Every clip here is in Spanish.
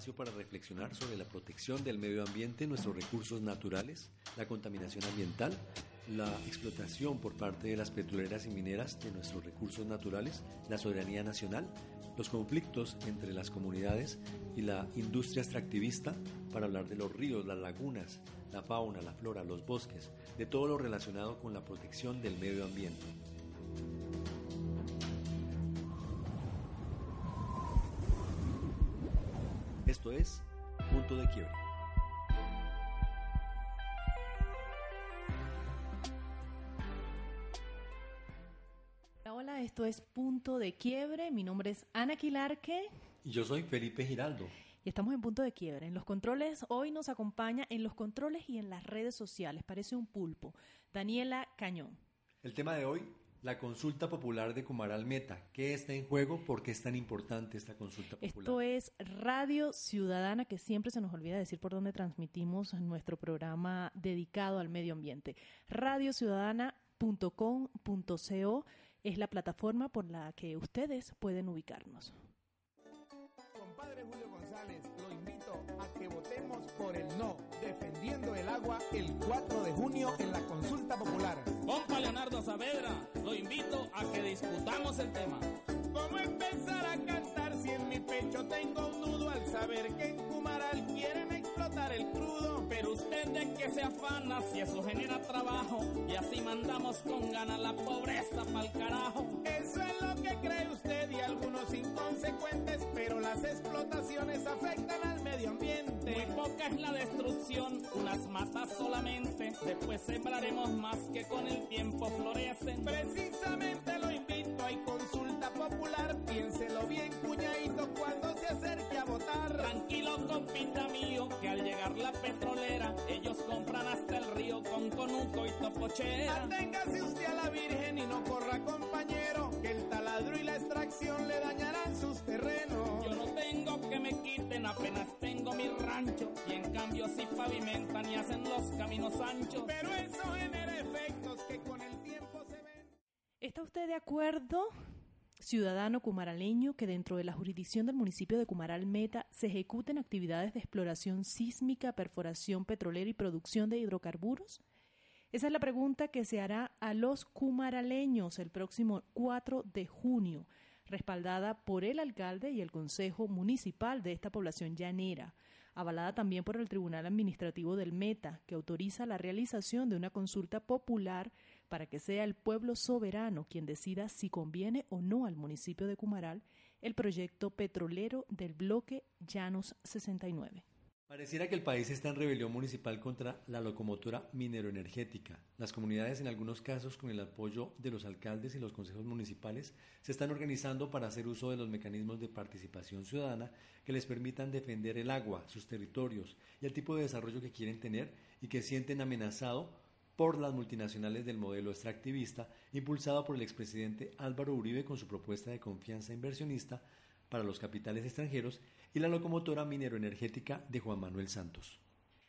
espacio para reflexionar sobre la protección del medio ambiente, nuestros recursos naturales, la contaminación ambiental, la explotación por parte de las petroleras y mineras de nuestros recursos naturales, la soberanía nacional, los conflictos entre las comunidades y la industria extractivista, para hablar de los ríos, las lagunas, la fauna, la flora, los bosques, de todo lo relacionado con la protección del medio ambiente. Esto es Punto de Quiebre. Hola, esto es Punto de Quiebre. Mi nombre es Ana Quilarque. Y yo soy Felipe Giraldo. Y estamos en Punto de Quiebre. En los controles, hoy nos acompaña en los controles y en las redes sociales. Parece un pulpo. Daniela Cañón. El tema de hoy, la consulta popular de Cumaral Meta. ¿Qué está en juego? ¿Por qué es tan importante esta consulta popular? Esto es Radio Ciudadana, que siempre se nos olvida decir por dónde transmitimos nuestro programa dedicado al medio ambiente. Radiociudadana.com.co es la plataforma por la que ustedes pueden ubicarnos. Por el no, defendiendo el agua el 4 de junio en la consulta popular. Compa Leonardo Saavedra, lo invito a que discutamos el tema. ¿Cómo empezar a cantar en mi pecho tengo un nudo al saber que en Cumaral quieren explotar el crudo? Pero usted de que se afana si eso genera trabajo y así mandamos con ganas la pobreza pa'l carajo. Eso es lo que cree usted y algunos inconsecuentes, pero las explotaciones afectan al medio ambiente. Muy poca es la destrucción, unas matas solamente, después sembraremos más que con el tiempo florecen. Precisamente lo invito, hay consulta popular, bien cuñadito cuando se acerque a votar. Tranquilo compita mío, que al llegar la petrolera, ellos compran hasta el río con conuco y topochera. Aténgase usted a la virgen y no corra compañero, que el taladro y la extracción le dañarán sus terrenos. Yo no tengo que me quiten, apenas tengo mi rancho, y en cambio si pavimentan y hacen los caminos anchos. Pero eso genera efectos que con el tiempo se ven. ¿Está usted de acuerdo, ciudadano cumaraleño, que dentro de la jurisdicción del municipio de Cumaral Meta se ejecuten actividades de exploración sísmica, perforación petrolera y producción de hidrocarburos? Esa es la pregunta que se hará a los cumaraleños el próximo 4 de junio, respaldada por el alcalde y el consejo municipal de esta población llanera, avalada también por el Tribunal Administrativo del Meta, que autoriza la realización de una consulta popular para que sea el pueblo soberano quien decida si conviene o no al municipio de Cumaral el proyecto petrolero del bloque Llanos 69. Pareciera que el país está en rebelión municipal contra la locomotora mineroenergética. Las comunidades, en algunos casos con el apoyo de los alcaldes y los consejos municipales, se están organizando para hacer uso de los mecanismos de participación ciudadana que les permitan defender el agua, sus territorios y el tipo de desarrollo que quieren tener y que sienten amenazado por las multinacionales del modelo extractivista impulsado por el expresidente Álvaro Uribe con su propuesta de confianza inversionista para los capitales extranjeros y la locomotora mineroenergética de Juan Manuel Santos.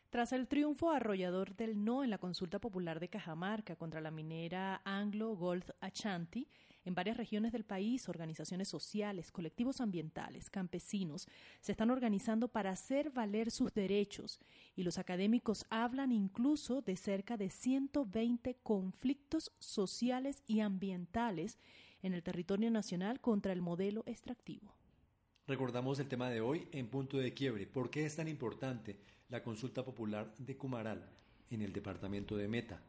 Tras el triunfo arrollador del no en la consulta popular de Cajamarca contra la minera Anglo Gold Ashanti, en varias regiones del país, organizaciones sociales, colectivos ambientales, campesinos se están organizando para hacer valer sus derechos y los académicos hablan incluso de cerca de 120 conflictos sociales y ambientales en el territorio nacional contra el modelo extractivo. Recordamos el tema de hoy en punto de quiebre. ¿Por qué es tan importante la consulta popular de Cumaral en el departamento de Meta?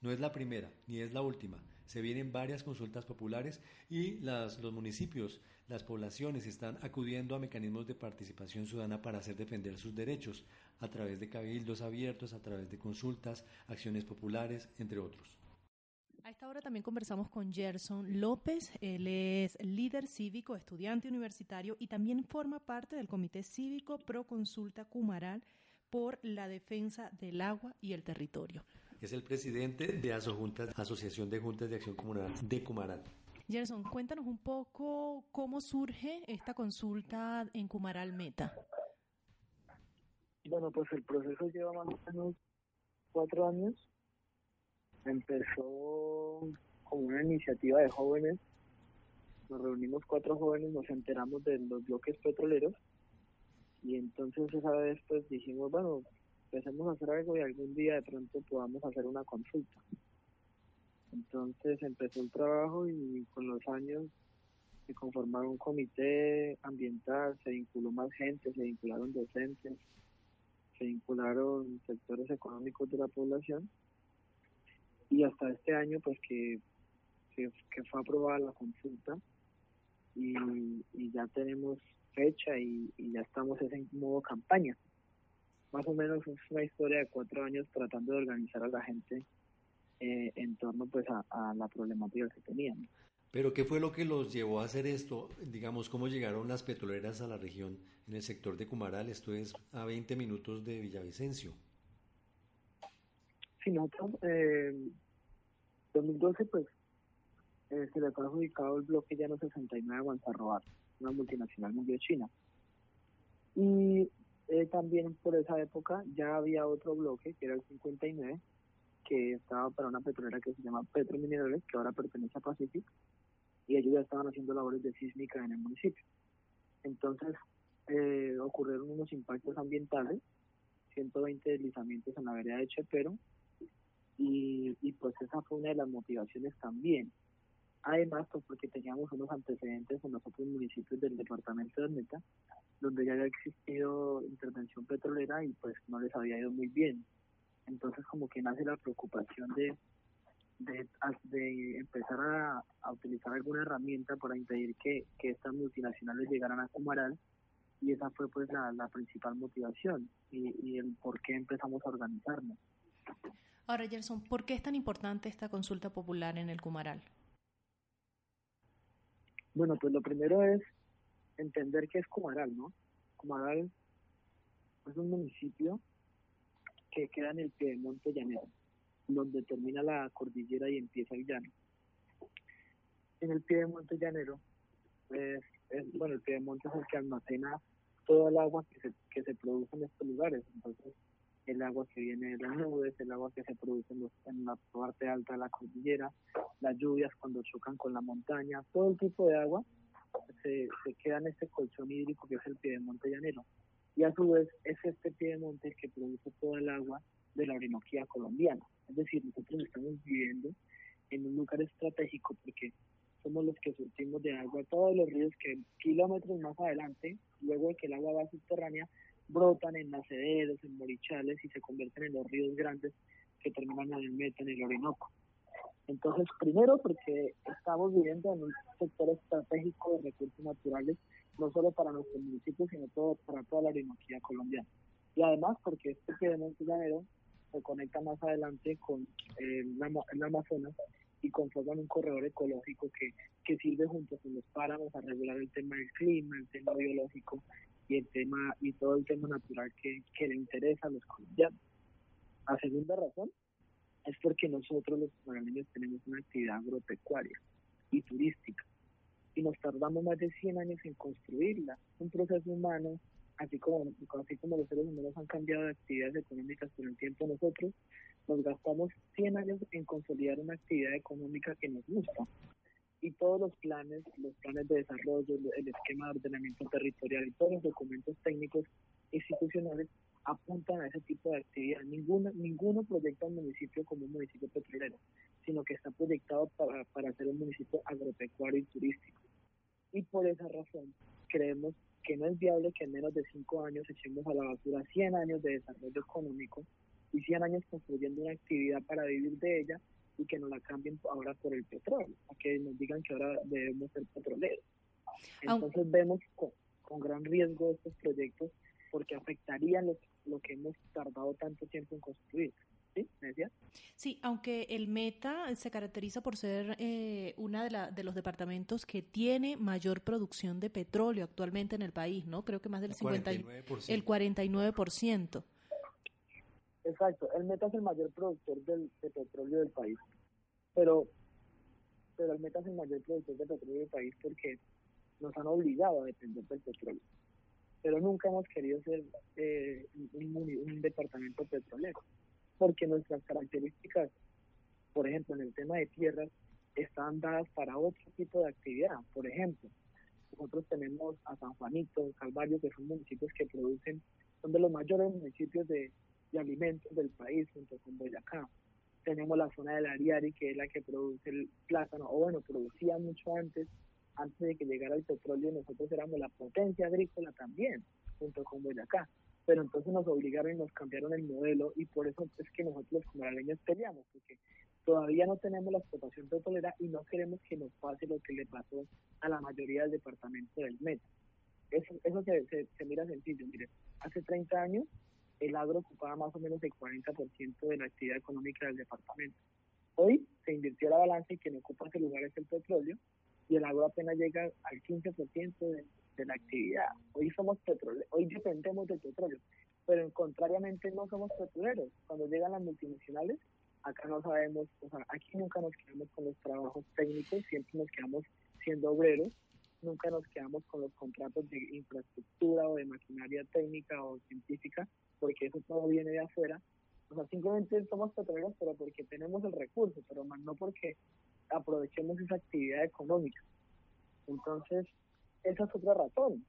No es la primera ni es la última. Se vienen varias consultas populares y las, los municipios, las poblaciones están acudiendo a mecanismos de participación ciudadana para hacer defender sus derechos a través de cabildos abiertos, a través de consultas, acciones populares, entre otros. A esta hora también conversamos con Gerson López. Él es líder cívico, estudiante universitario y también forma parte del Comité Cívico Pro Consulta Cumaral por la defensa del agua y el territorio. Es el presidente de ASOJuntas, Asociación de Juntas de Acción Comunal de Cumaral. Gerson, cuéntanos un poco cómo surge esta consulta en Cumaral Meta. Bueno, pues el proceso lleva más o menos cuatro años empezó como una iniciativa de jóvenes. Nos reunimos cuatro jóvenes, nos enteramos de los bloques petroleros y entonces esa vez pues dijimos, bueno, empecemos a hacer algo y algún día de pronto podamos hacer una consulta. Entonces empezó el trabajo y con los años se conformaron un comité ambiental, se vinculó más gente, se vincularon docentes, se vincularon sectores económicos de la población y hasta este año pues que, que, fue aprobada la consulta y, ya tenemos fecha y, ya estamos en modo campaña. Más o menos es una historia de cuatro años tratando de organizar a la gente eh, en torno pues a, la problemática que teníamos. Pero ¿qué fue lo que los llevó a hacer esto? Digamos, ¿cómo llegaron las petroleras a la región en el sector de Cumaral? Esto es a 20 minutos de Villavicencio. Sí, nosotros, eh, 2012, pues, eh, se le fue adjudicado el bloque llano 69 a Guanzarroar, una multinacional mundial china. Y eh, también por esa época ya había otro bloque, que era el 59, que estaba para una petrolera que se llama Petro Minerales, que ahora pertenece a Pacific, y ellos ya estaban haciendo labores de sísmica en el municipio. Entonces, eh, ocurrieron unos impactos ambientales, 120 deslizamientos en la vereda de Chepero, y, y pues esa fue una de las motivaciones también. Además, pues porque teníamos unos antecedentes en los otros municipios del departamento de Meta, donde ya había existido intervención petrolera y pues no les había ido muy bien. Entonces como que nace la preocupación de, de, de empezar a, a, utilizar alguna herramienta para impedir que, que estas multinacionales llegaran a Cumaral y esa fue pues la, la principal motivación y, y el por qué empezamos a organizarnos. Ahora, Gerson, ¿por qué es tan importante esta consulta popular en el Cumaral? Bueno, pues lo primero es entender qué es Cumaral, ¿no? Cumaral es un municipio que queda en el Piedemonte Llanero, donde termina la cordillera y empieza el llano. En el Piedemonte Llanero, pues, es, bueno, el Piedemonte es el que almacena todo el agua que se, que se produce en estos lugares. Entonces, el agua que viene de las nubes, el agua que se produce en, la parte alta de la cordillera, las lluvias cuando chocan con la montaña, todo el tipo de agua se, se queda en este colchón hídrico que es el piedemonte llanero. Y a su vez es este piedemonte el que produce todo el agua de la Orinoquía colombiana. Es decir, nosotros estamos viviendo en un lugar estratégico porque somos los que surtimos de agua todos los ríos que kilómetros más adelante, luego de que el agua va subterránea, brotan en nacederos, en morichales y se convierten en los ríos grandes que terminan en el Meta, en el Orinoco. Entonces, primero porque estamos viviendo en un sector estratégico de recursos naturales, no solo para nuestro municipio, sino todo, para toda la Orinoquía colombiana. Y además porque este Piedemonte Llanero se conecta más adelante con el, Amazonas y conforman un corredor ecológico que, que sirve junto con los páramos a regular el tema del clima, el tema biológico y el tema y todo el tema natural que, que le interesa a los colombianos. La segunda razón es porque nosotros los panameños tenemos una actividad agropecuaria y turística y nos tardamos más de 100 años en construirla. Un proceso humano, así como, así como los seres humanos han cambiado de actividades económicas por el tiempo, nosotros nos gastamos 100 años en consolidar una actividad económica que nos gusta y todos los planes, los planes de desarrollo, el esquema de ordenamiento territorial y todos los documentos técnicos institucionales apuntan a ese tipo de actividad. Ninguno, ninguno proyecta un municipio como un municipio petrolero, sino que está proyectado para, para ser un municipio agropecuario y turístico. Y por esa razón creemos que no es viable que en menos de cinco años echemos a la basura 100 años de desarrollo económico y 100 años construyendo una actividad para vivir de ella y que nos la cambien ahora por el petróleo, a que nos digan que ahora debemos ser petroleros. Entonces vemos con, gran riesgo estos proyectos porque afectarían lo, lo que hemos tardado tanto tiempo en construir. ¿Sí? ¿Me decías? Sí, aunque el Meta se caracteriza por ser eh, uno de, la, de los departamentos que tiene mayor producción de petróleo actualmente en el país, ¿no? Creo que más del 59%. el 49%. Exacto, el Meta es el mayor productor del, de petróleo del país, pero, pero el Meta es el mayor productor de petróleo del país porque nos han obligado a depender del petróleo, nunca hemos querido ser eh, un departamento petrolero porque nuestras características, por ejemplo, en el tema de tierras, están dadas para otro tipo de actividad. Por ejemplo, nosotros tenemos a San Juanito, Calvario, que son municipios que producen, son de los mayores municipios de, alimentos del país, junto con Boyacá. Tenemos la zona del Ariari, que es la que produce el plátano, o bueno, producía mucho antes, antes de que llegara el petróleo, nosotros éramos la potencia agrícola también, junto con Boyacá pero entonces nos obligaron y nos cambiaron el modelo y por eso es que nosotros los comaraleños peleamos, porque todavía no tenemos la explotación petrolera y no queremos que nos pase lo que le pasó a la mayoría del departamento del Meta. Eso, eso se, se, mira sencillo, mire, hace 30 años el agro ocupaba más o menos el 40% de la actividad económica del departamento. Hoy se invirtió la balanza y quien ocupa ese lugar es el petróleo y el agro apenas llega al 15% de, de la actividad. Hoy somos petroleros, hoy dependemos del petróleo, pero contrariamente no somos petroleros. Cuando llegan las multinacionales, acá no sabemos, o sea, aquí nunca nos quedamos con los trabajos técnicos, siempre nos quedamos siendo obreros, nunca nos quedamos con los contratos de infraestructura o de maquinaria técnica o científica, porque eso todo viene de afuera. O sea, simplemente somos petroleros, pero porque tenemos el recurso, pero más no porque aprovechemos esa actividad económica. Entonces, esa es otra razón,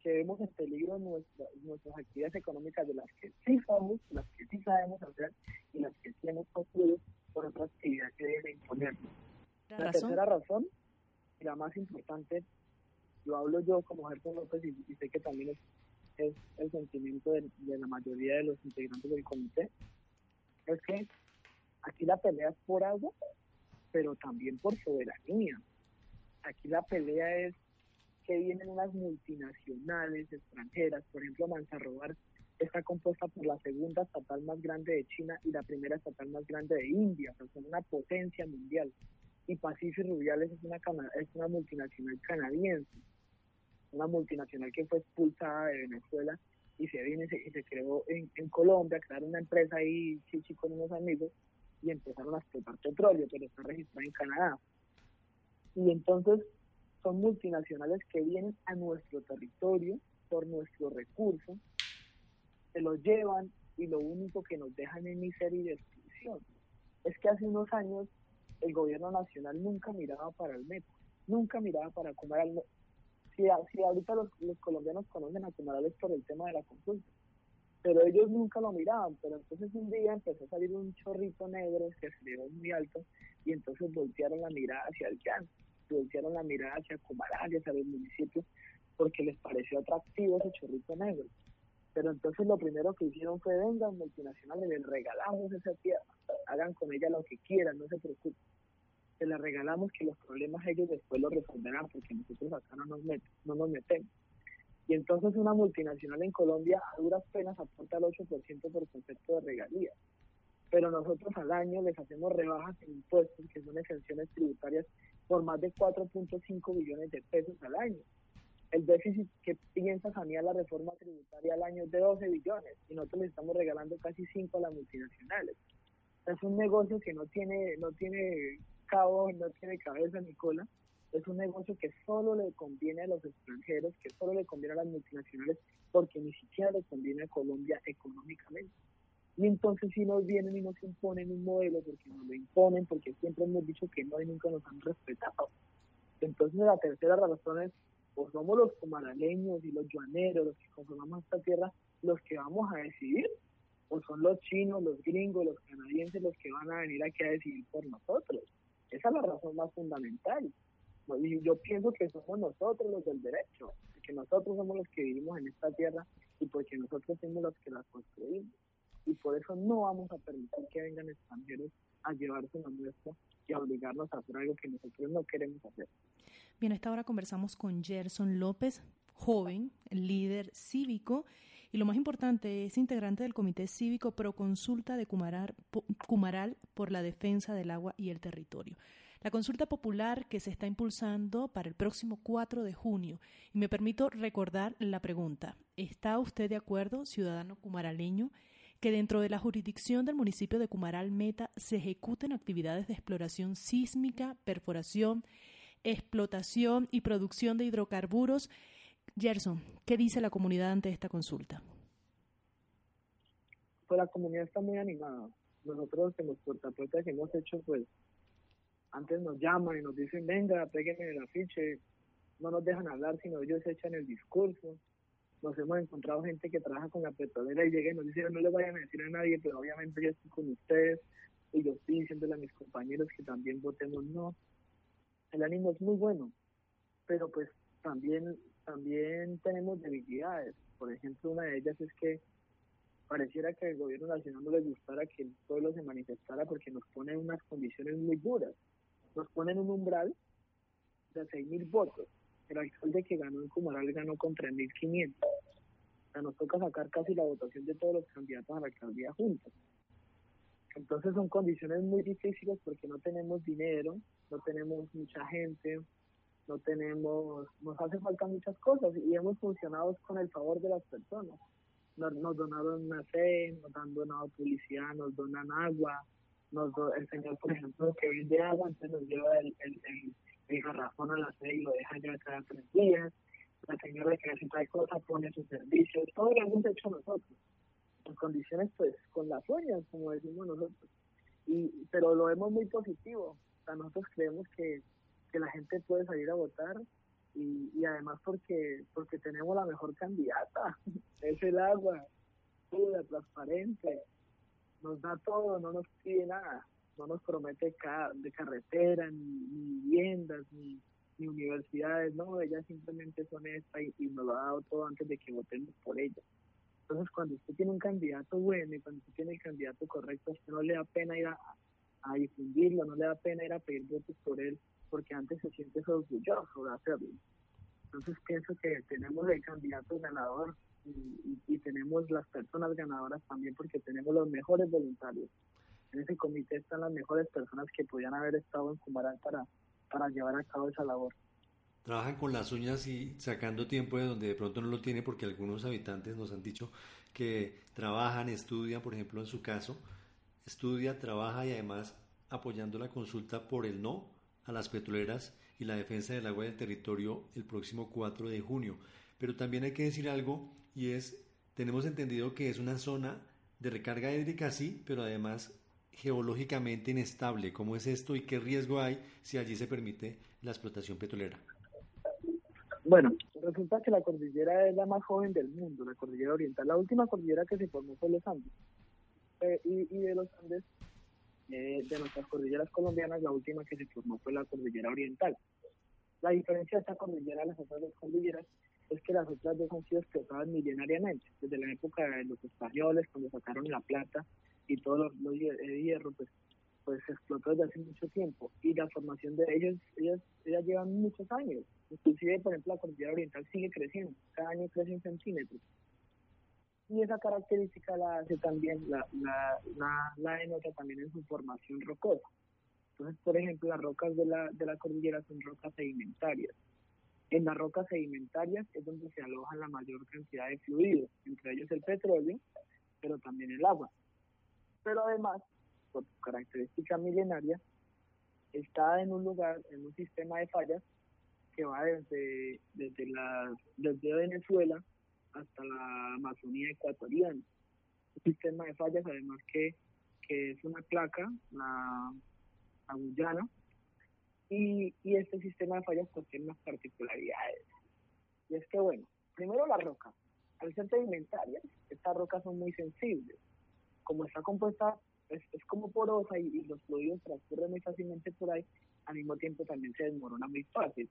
que vemos en peligro nuestras actividades económicas de las que sí somos, las que sí sabemos hacer y las que sí hemos construido por otra actividad que debe imponernos. La, tercera razón, y la más importante, lo hablo yo como Gerson López y, sé que también es, el sentimiento de, de la mayoría de los integrantes del comité, es que aquí la pelea es por agua, pero también por soberanía. Aquí la pelea es que vienen unas multinacionales extranjeras, por ejemplo Manzarrobar está compuesta por la segunda estatal más grande de China y la primera estatal más grande de India, o sea, son una potencia mundial. Y Pacific Rubiales es una, es una multinacional canadiense, una multinacional que fue expulsada de Venezuela y se viene y se creó en, en Colombia, crearon una empresa ahí, chichi, con unos amigos, y empezaron a explotar petróleo, pero está registrada en Canadá. Y entonces son multinacionales que vienen a nuestro territorio por nuestros recursos, se los llevan y lo único que nos dejan es miseria y destrucción. Es que hace unos años el gobierno nacional nunca miraba para el metro, nunca miraba para Comaral. Si, si ahorita los, colombianos conocen a Comarales por el tema de la consulta, pero ellos nunca lo miraban, pero entonces un día empezó a salir un chorrito negro que se muy alto y entonces voltearon la mirada hacia el llano voltearon la mirada hacia Comaral hacia los municipios porque les pareció atractivo ese chorrito negro. Pero entonces lo primero que hicieron fue, vengan multinacionales, les regalamos esa tierra, hagan con ella lo que quieran, no se preocupen. Se la regalamos que los problemas ellos después los resolverán porque nosotros acá no nos, no nos metemos. Y entonces una multinacional en Colombia a duras penas aporta el 8% por concepto de regalías pero nosotros al año les hacemos rebajas en impuestos, que son exenciones tributarias, por más de 4.5 billones de pesos al año. El déficit que piensa sanear la reforma tributaria al año es de 12 billones y nosotros les estamos regalando casi 5 a las multinacionales. Es un negocio que no tiene, no tiene cabo, no tiene cabeza ni cola. Es un negocio que solo le conviene a los extranjeros, que solo le conviene a las multinacionales, porque ni siquiera le conviene a Colombia económicamente. Y entonces si nos vienen y nos imponen un modelo, porque nos lo imponen, porque siempre hemos dicho que no y nunca nos han respetado. Entonces la tercera razón es, o somos los comaraleños y los llaneros, los que conformamos esta tierra, los que vamos a decidir, o son los chinos, los gringos, los canadienses los que van a venir aquí a decidir por nosotros. Esa es la razón más fundamental. Y yo pienso que somos nosotros los del derecho, que nosotros somos los que vivimos en esta tierra y porque nosotros somos los que la construimos y por eso no vamos a permitir que vengan extranjeros a llevarse la nuestra y a obligarnos a hacer algo que nosotros no queremos hacer. Bien, a esta hora conversamos con Gerson López, joven, líder cívico y lo más importante es integrante del Comité Cívico Pro Consulta de Cumaral por la defensa del agua y el territorio. La consulta popular que se está impulsando para el próximo 4 de junio. Y me permito recordar la pregunta. ¿Está usted de acuerdo, ciudadano cumaraleño, que dentro de la jurisdicción del municipio de Cumaral Meta se ejecuten actividades de exploración sísmica, perforación, explotación y producción de hidrocarburos? Gerson, ¿qué dice la comunidad ante esta consulta? Pues la comunidad está muy animada. Nosotros en los puerta que hemos hecho, pues antes nos llaman y nos dicen, venga, péguenme el afiche, no nos dejan hablar, sino ellos echan el discurso. Nos hemos encontrado gente que trabaja con la petrolera y llega y nos dice, no le vayan a decir a nadie, pero obviamente yo estoy con ustedes y yo estoy diciéndole a mis compañeros que también votemos no. El ánimo es muy bueno, pero pues también, también tenemos debilidades. Por ejemplo, una de ellas es que pareciera que el gobierno nacional no le gustara que el pueblo se manifestara porque nos pone unas condiciones muy duras nos ponen un umbral de 6.000 votos. El alcalde que ganó en Cumaral ganó con 3.500. O sea, nos toca sacar casi la votación de todos los candidatos a la alcaldía juntos. Entonces son condiciones muy difíciles porque no tenemos dinero, no tenemos mucha gente, no tenemos, nos hace falta muchas cosas y hemos funcionado con el favor de las personas. Nos, nos donaron una fe, nos han donado publicidad, nos donan agua, nos el señor, por ejemplo, que vende agua, entonces nos lleva el, el, el, garrafón a la sede y lo deja ya cada tres días. La señora que necesita cosas pone su servicio, todo lo hemos hecho nosotros. En condiciones, pues, con las uñas, como decimos nosotros. y Pero lo vemos muy positivo. O sea, nosotros creemos que, que la gente puede salir a votar y, y además porque porque tenemos la mejor candidata, es el agua, pura, transparente, nos da todo, no nos pide nada, no nos promete de carretera, ni, viviendas, ni, universidades, no, ella simplemente es honesta y, nos lo ha dado todo antes de que votemos por ella. Entonces, cuando usted tiene un candidato bueno y cuando usted tiene el candidato correcto, a usted no le da pena ir a, difundirlo, no le da pena ir a pedir votos por él, porque antes se siente orgulloso de hacerlo. Entonces, pienso que tenemos el candidato ganador, y, tenemos las personas ganadoras también porque tenemos los mejores voluntarios. En ese comité están las mejores personas que podían haber estado en Cumaral para, para llevar a cabo esa labor. Trabajan con las uñas y sacando tiempo de donde de pronto no lo tiene porque algunos habitantes nos han dicho que trabajan, estudian, por ejemplo en su caso, estudia, trabaja y además apoyando la consulta por el no a las petroleras y la defensa del agua del territorio el próximo 4 de junio. Pero también hay que decir algo y es, tenemos entendido que es una zona de recarga hídrica, sí, pero además geológicamente inestable. ¿Cómo es esto y qué riesgo hay si allí se permite la explotación petrolera? Bueno, resulta que la cordillera es la más joven del mundo, la cordillera oriental. La última cordillera que se formó fue los Andes. Eh, y, de los Andes, eh, de nuestras cordilleras colombianas, la última que se formó fue la cordillera oriental. La diferencia de esta cordillera a las otras dos cordilleras es que las otras dos han sido explotadas milenariamente, desde la época de los españoles, cuando sacaron la plata y todo los, los hierro, pues, pues se explotó desde hace mucho tiempo. Y la formación de ellos, ellas, ellas llevan muchos años. Inclusive, por ejemplo, la cordillera oriental sigue creciendo, cada año crece un centímetro. Y esa característica la hace también, la, la, la, la denota también en su formación rocosa. Entonces, por ejemplo, las rocas de la, de la cordillera son rocas sedimentarias en las rocas sedimentarias es donde se aloja la mayor cantidad de fluidos, entre ellos el petróleo, pero también el agua. Pero además, por su característica milenaria, está en un lugar, en un sistema de fallas que va desde, desde, la, desde Venezuela hasta la Amazonía ecuatoriana. Un sistema de fallas, además que, que es una placa, la, la y, y este sistema de fallas pues tiene unas particularidades. Y es que, bueno, primero la roca. Al ser sedimentarias, estas rocas son muy sensibles. Como está compuesta, es, es como porosa y, los fluidos transcurren muy fácilmente por ahí, al mismo tiempo también se desmorona muy fácil.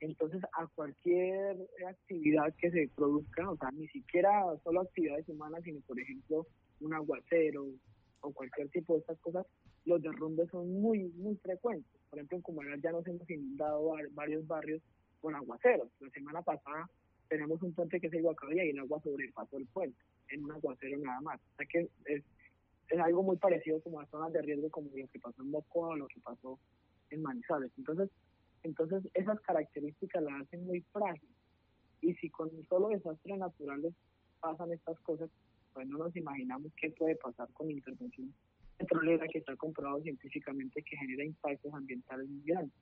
Entonces, a cualquier actividad que se produzca, o sea, ni siquiera solo actividades humanas, sino por ejemplo un aguacero o cualquier tipo de estas cosas, los derrumbes son muy, muy frecuentes. Por ejemplo, en Comunidad ya nos hemos inundado varios barrios con aguaceros. La semana pasada tenemos un puente que es el Guacabía y el agua sobrepasó el puente en un aguacero nada más. O sea que es, es algo muy parecido como a zonas de riesgo como lo que pasó en Mocoa o lo que pasó en Manizales. Entonces, entonces esas características la hacen muy frágil. Y si con solo desastres naturales pasan estas cosas, pues no nos imaginamos qué puede pasar con intervención petrolera que está comprobado científicamente que genera impactos ambientales muy grandes.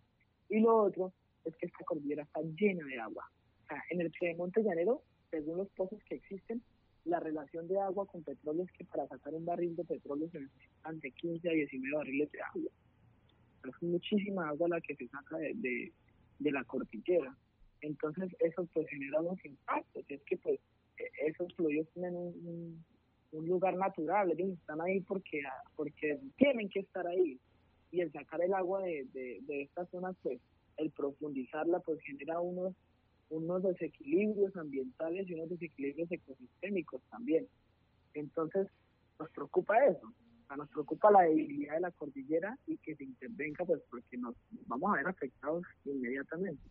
Y lo otro es que esta cordillera está llena de agua. O sea, en el Piedemonte Llanero, según los pozos que existen, la relación de agua con petróleo es que para sacar un barril de petróleo se necesitan de 15 a 19 barriles de agua. Es muchísima agua la que se saca de, de, la cordillera. Entonces eso pues genera unos impactos. Es que pues e, esos fluidos tienen un, un, lugar natural, están ahí porque, porque tienen que estar ahí. Y el sacar el agua de, de, de estas zonas, pues el profundizarla, pues genera unos unos desequilibrios ambientales y unos desequilibrios ecosistémicos también. Entonces, nos preocupa eso, nos preocupa la debilidad de la cordillera y que se intervenga, pues porque nos vamos a ver afectados inmediatamente.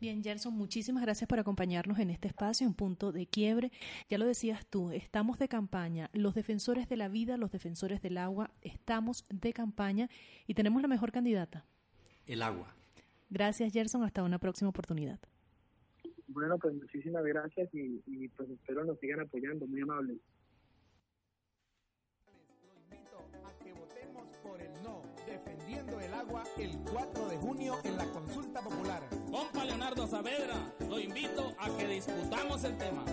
Bien, Gerson, muchísimas gracias por acompañarnos en este espacio, en punto de quiebre. Ya lo decías tú, estamos de campaña. Los defensores de la vida, los defensores del agua, estamos de campaña y tenemos la mejor candidata. El agua. Gracias, Gerson. Hasta una próxima oportunidad. Bueno, pues muchísimas gracias y, y pues espero nos sigan apoyando, muy amables. Defendiendo el agua el 4 de junio en la consulta popular. Compa Leonardo Saavedra, lo invito a que discutamos el tema.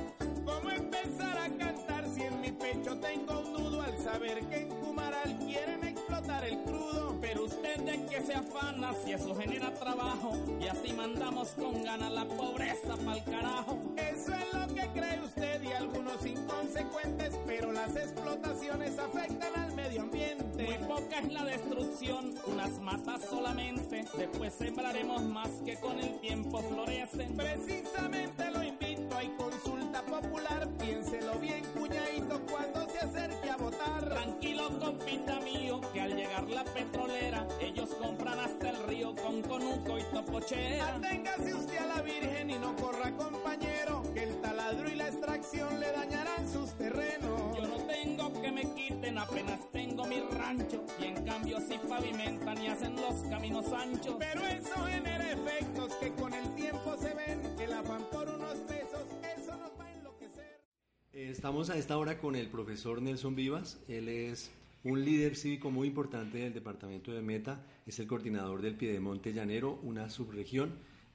¿Cómo empezar a cantar si en mi pecho tengo un nudo al saber que en Cumaral quieren explotar el crudo? Pero usted de que se afana si eso genera trabajo y así mandamos con ganas la pobreza pa'l carajo. Eso es lo que cree usted y algunos inconsecuentes, pero las explotaciones afectan al medio ambiente. Muy poca es la destrucción, unas matas solamente, después sembraremos más que con el tiempo florecen. Precisamente lo invito, consulta popular, piénselo bien cuñadito cuando se acerque a votar. Tranquilo compita mío, que al llegar la petrolera, ellos compran hasta el río con conuco y topochera. Aténgase usted a la virgen y no corra compañero, que el taladro y la extracción le dañarán sus terrenos. Yo no tengo que me quiten, apenas tengo mi rancho, y en cambio si pavimentan y hacen los caminos anchos. Pero eso genera efectos que con el tiempo se ven, el afán por unos pesos, Estamos a esta hora con el profesor Nelson Vivas. Él es un líder cívico muy importante del departamento de Meta. Es el coordinador del Piedemonte Llanero, una subregión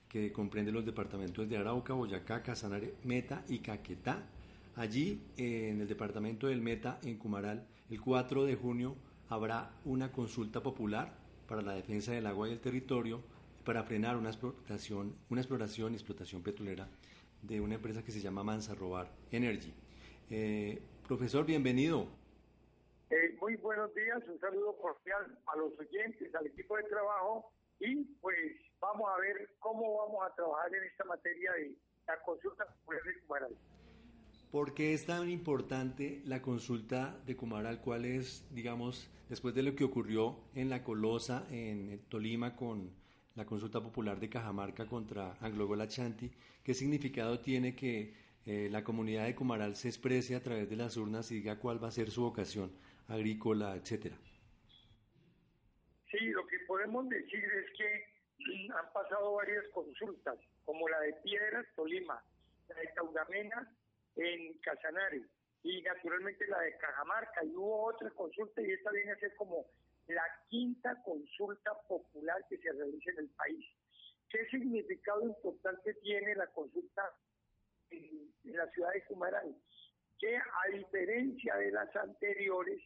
que comprende los departamentos de Arauca, Boyacá, Casanare, Meta y Caquetá. Allí, eh, en el departamento del Meta, en Cumaral, el 4 de junio habrá una consulta popular para la defensa del agua y del territorio para frenar una explotación, una exploración y explotación petrolera de una empresa que se llama Mansa Robar Energy. Eh, profesor, bienvenido. Eh, muy buenos días, un saludo cordial a los oyentes, al equipo de trabajo y pues vamos a ver cómo vamos a trabajar en esta materia de la consulta popular de Cumaral. ¿Por qué es tan importante la consulta de Cumaral? ¿Cuál es, digamos, después de lo que ocurrió en la Colosa, en Tolima, con la consulta popular de Cajamarca contra Anglo Chanti, qué significado tiene que eh, la comunidad de Cumaral se exprese a través de las urnas y diga cuál va a ser su vocación agrícola, etcétera? Sí, lo que podemos decir es que han pasado varias consultas, como la de Piedras, Tolima, la de Caugamena en Casanare y naturalmente la de Cajamarca. Y hubo otra consulta y esta viene a ser como la quinta consulta popular que se realiza en el país. ¿Qué significado importante tiene la consulta en, en la ciudad de Cumaral? Que a diferencia de las anteriores,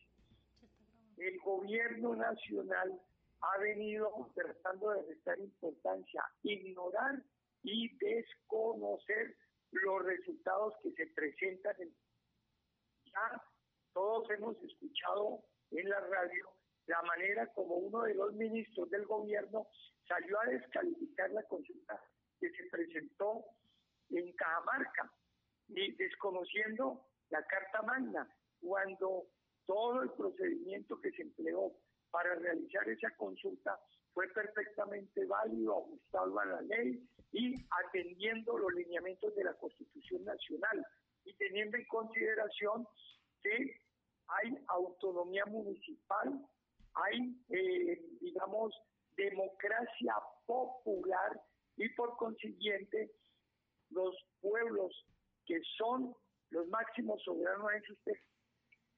el gobierno nacional ha venido tratando de restar importancia, ignorar y desconocer los resultados que se presentan. En... Ya todos hemos escuchado en la radio la manera como uno de los ministros del gobierno salió a descalificar la consulta que se presentó en Cajamarca y desconociendo la Carta Magna, cuando todo el procedimiento que se empleó para realizar esa consulta fue perfectamente válido, ajustado a la ley y atendiendo los lineamientos de la Constitución Nacional y teniendo en consideración que hay autonomía municipal, hay, eh, digamos, democracia popular y por consiguiente los pueblos que son los máximos soberanos en sus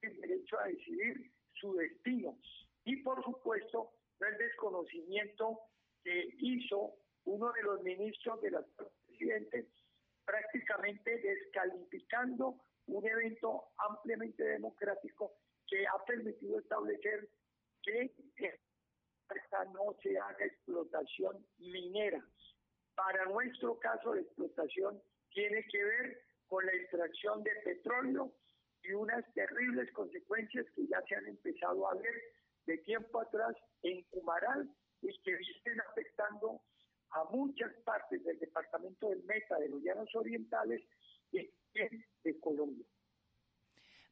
tienen derecho a decidir su destino. Y por supuesto, el desconocimiento que hizo uno de los ministros de la presidente prácticamente descalificando un evento ampliamente democrático que ha permitido establecer que no se haga explotación minera. Para nuestro caso, la explotación tiene que ver con la de petróleo y unas terribles consecuencias que ya se han empezado a ver de tiempo atrás en Cumaral y que vienen afectando a muchas partes del departamento del Meta, de los Llanos Orientales y de Colombia.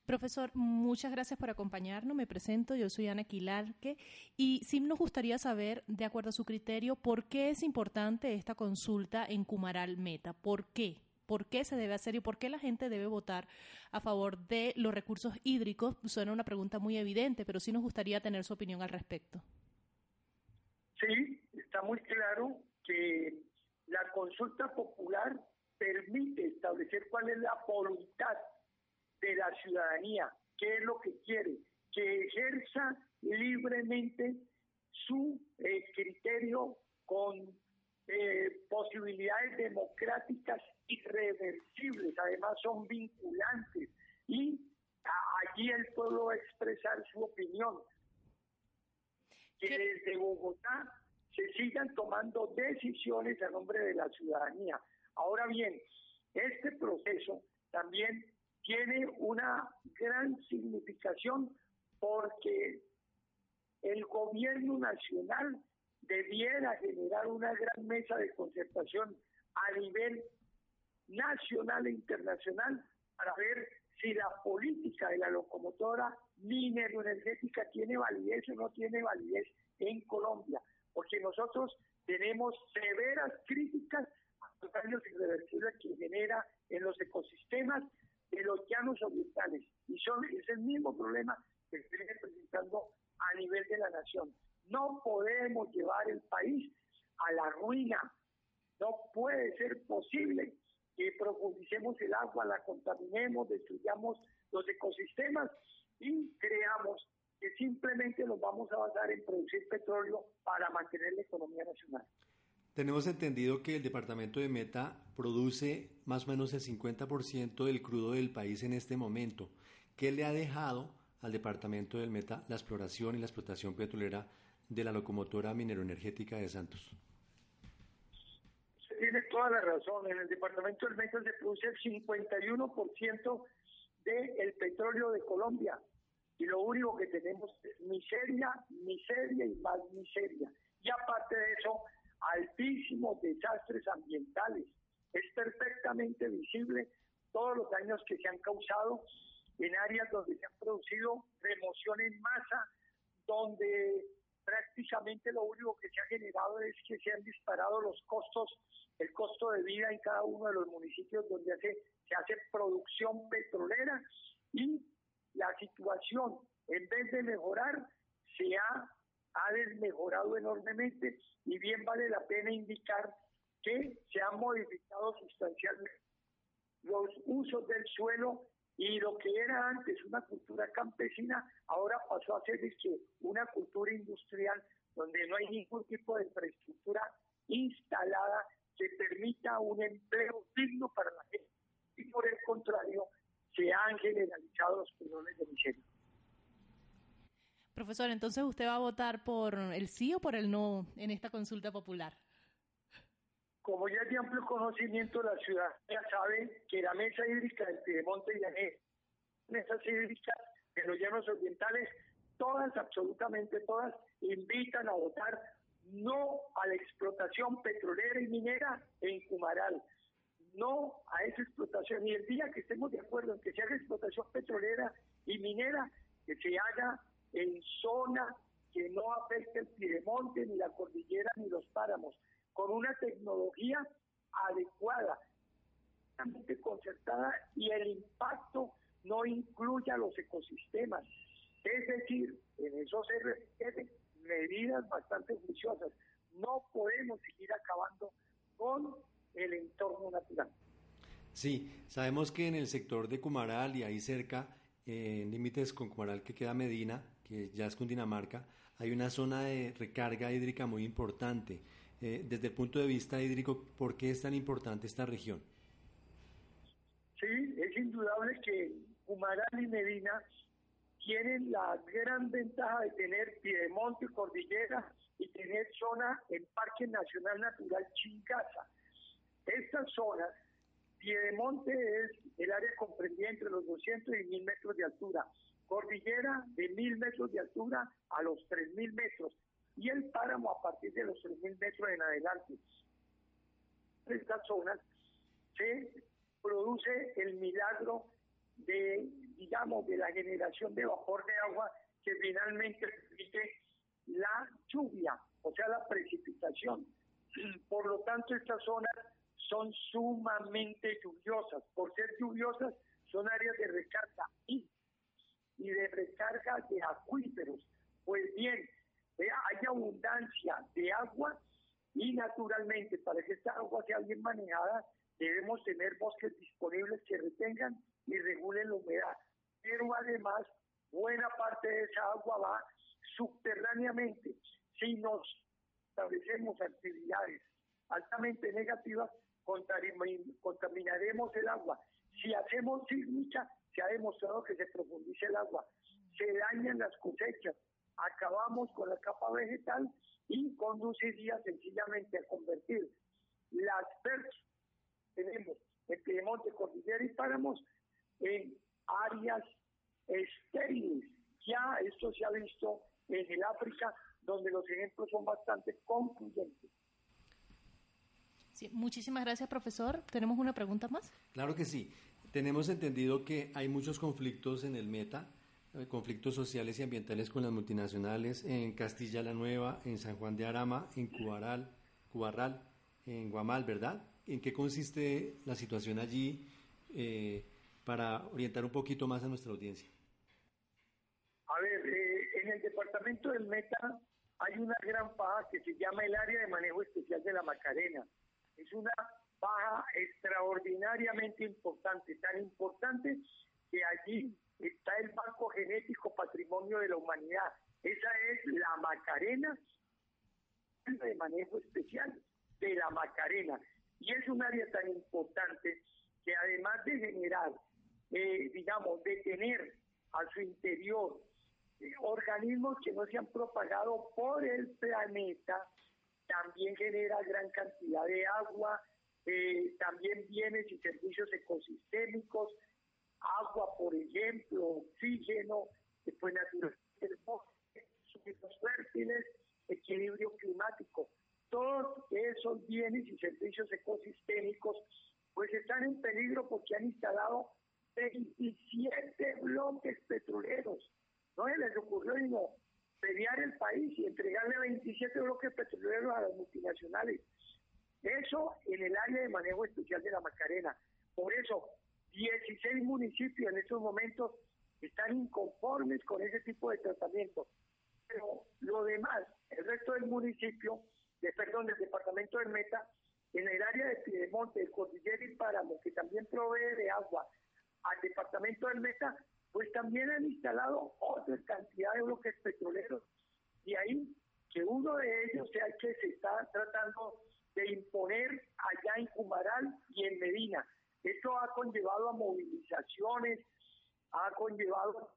Profesor, muchas gracias por acompañarnos. Me presento, yo soy Ana Quilarque y sí nos gustaría saber, de acuerdo a su criterio, por qué es importante esta consulta en Cumaral Meta. ¿Por qué? ¿Por qué se debe hacer y por qué la gente debe votar a favor de los recursos hídricos? Suena una pregunta muy evidente, pero sí nos gustaría tener su opinión al respecto. Sí, está muy claro que la consulta popular permite establecer cuál es la voluntad de la ciudadanía, qué es lo que quiere, que ejerza libremente su eh, criterio con eh, posibilidades democráticas irreversibles, además son vinculantes y allí el pueblo va a expresar su opinión. Que desde Bogotá se sigan tomando decisiones a nombre de la ciudadanía. Ahora bien, este proceso también tiene una gran significación porque el gobierno nacional debiera generar una gran mesa de concertación a nivel nacional e internacional para ver si la política de la locomotora minero-energética tiene validez o no tiene validez en Colombia, porque nosotros tenemos severas críticas a los daños irreversibles que genera en los ecosistemas de los llanos orientales. Y son, es el mismo problema que se viene presentando a nivel de la nación. No podemos llevar el país a la ruina. No puede ser posible que profundicemos el agua, la contaminemos, destruyamos los ecosistemas y creamos que simplemente nos vamos a basar en producir petróleo para mantener la economía nacional. Tenemos entendido que el departamento de Meta produce más o menos el 50% del crudo del país en este momento. ¿Qué le ha dejado al departamento del Meta la exploración y la explotación petrolera de la locomotora mineroenergética de Santos? tiene toda la razón. En el departamento del Meta se produce el 51% del petróleo de Colombia. Y lo único que tenemos es miseria, miseria y más miseria. Y aparte de eso, altísimos desastres ambientales. Es perfectamente visible todos los daños que se han causado en áreas donde se han producido remoción en masa, donde prácticamente lo único que se ha generado es que se han disparado los costos, el costo de vida en cada uno de los municipios donde hace, se hace producción petrolera y la situación, en vez de mejorar, se ha ha desmejorado enormemente y bien vale la pena indicar que se han modificado sustancialmente los usos del suelo y lo que era antes una cultura campesina ahora pasó a ser una cultura industrial donde no hay ningún tipo de infraestructura instalada que permita un empleo digno para la gente y por el contrario se han generalizado los problemas de miseria. Profesor, entonces usted va a votar por el sí o por el no en esta consulta popular. Como ya de amplio conocimiento, la ciudad ya sabe que la mesa hídrica del Piedemonte y mesas hídricas de los llanos orientales, todas, absolutamente todas, invitan a votar no a la explotación petrolera y minera en Cumaral, no a esa explotación. Y el día que estemos de acuerdo en que se haga explotación petrolera y minera, que se haga en zona que no afecte el piedemonte, ni la cordillera, ni los páramos, con una tecnología adecuada, concertada y el impacto no incluya los ecosistemas. Es decir, en eso se requieren medidas bastante juiciosas. No podemos seguir acabando con el entorno natural. Sí, sabemos que en el sector de Cumaral y ahí cerca, en límites con Cumaral que queda Medina, que ya es Cundinamarca, hay una zona de recarga hídrica muy importante. Eh, desde el punto de vista hídrico, ¿por qué es tan importante esta región? Sí, es indudable que Cumaral y Medina tienen la gran ventaja de tener piedemonte, cordillera y tener zona en Parque Nacional Natural Chingaza. Estas zonas, piedemonte es el área comprendida entre los 200 y 1000 metros de altura, cordillera de 1000 metros de altura a los 3000 metros y el páramo a partir de los 3000 metros en adelante. Estas zonas se produce el milagro de, digamos, de la generación de vapor de agua que finalmente permite la lluvia, o sea, la precipitación. Por lo tanto, estas zonas son sumamente lluviosas. Por ser lluviosas, son áreas de recarga y, y de recarga de acuíferos. Pues bien, eh, hay abundancia de agua y naturalmente para que esta agua sea bien manejada debemos tener bosques disponibles que retengan y regulen la humedad. Pero además, buena parte de esa agua va subterráneamente. Si nos establecemos actividades altamente negativas, contaminaremos el agua. Si hacemos sísmica, se ha demostrado que se profundice el agua, se dañan las cosechas, acabamos con la capa vegetal y conduciría sencillamente a convertir las personas tenemos en Piedemonte, Cordillera y Páramos en áreas estériles. Ya esto se ha visto en el África, donde los ejemplos son bastante concluyentes. Sí, muchísimas gracias, profesor. ¿Tenemos una pregunta más? Claro que sí. Tenemos entendido que hay muchos conflictos en el Meta, conflictos sociales y ambientales con las multinacionales en Castilla la Nueva, en San Juan de Arama, en Cubaral, Cubarral, en Guamal, ¿verdad? ¿En qué consiste la situación allí eh, para orientar un poquito más a nuestra audiencia? A ver, eh, en el departamento del Meta hay una gran paja que se llama el Área de Manejo Especial de la Macarena. Es una paja extraordinariamente importante, tan importante que allí está el Banco Genético Patrimonio de la Humanidad. Esa es la Macarena de manejo especial de la Macarena. Y es un área tan importante que además de generar, eh, digamos, de tener a su interior eh, organismos que no se han propagado por el planeta, también genera gran cantidad de agua, eh, también bienes y servicios ecosistémicos, agua, por ejemplo, oxígeno, después naturaleza suelos fértiles, equilibrio climático todos esos bienes y servicios ecosistémicos pues están en peligro porque han instalado 27 bloques petroleros. No se les ocurrió sino pelear el país y entregarle 27 bloques petroleros a las multinacionales. Eso en el área de manejo especial de la Macarena. Por eso, 16 municipios en estos momentos están inconformes con ese tipo de tratamiento. Pero lo demás, el resto del municipio perdón, del departamento del Meta, en el área de Piedemonte, el Cordillera y Páramo, que también provee de agua al departamento del Meta, pues también han instalado otra cantidad de bloques petroleros. Y ahí que uno de ellos sea el que se está tratando de imponer allá en Cumaral y en Medina. Esto ha conllevado a movilizaciones, ha conllevado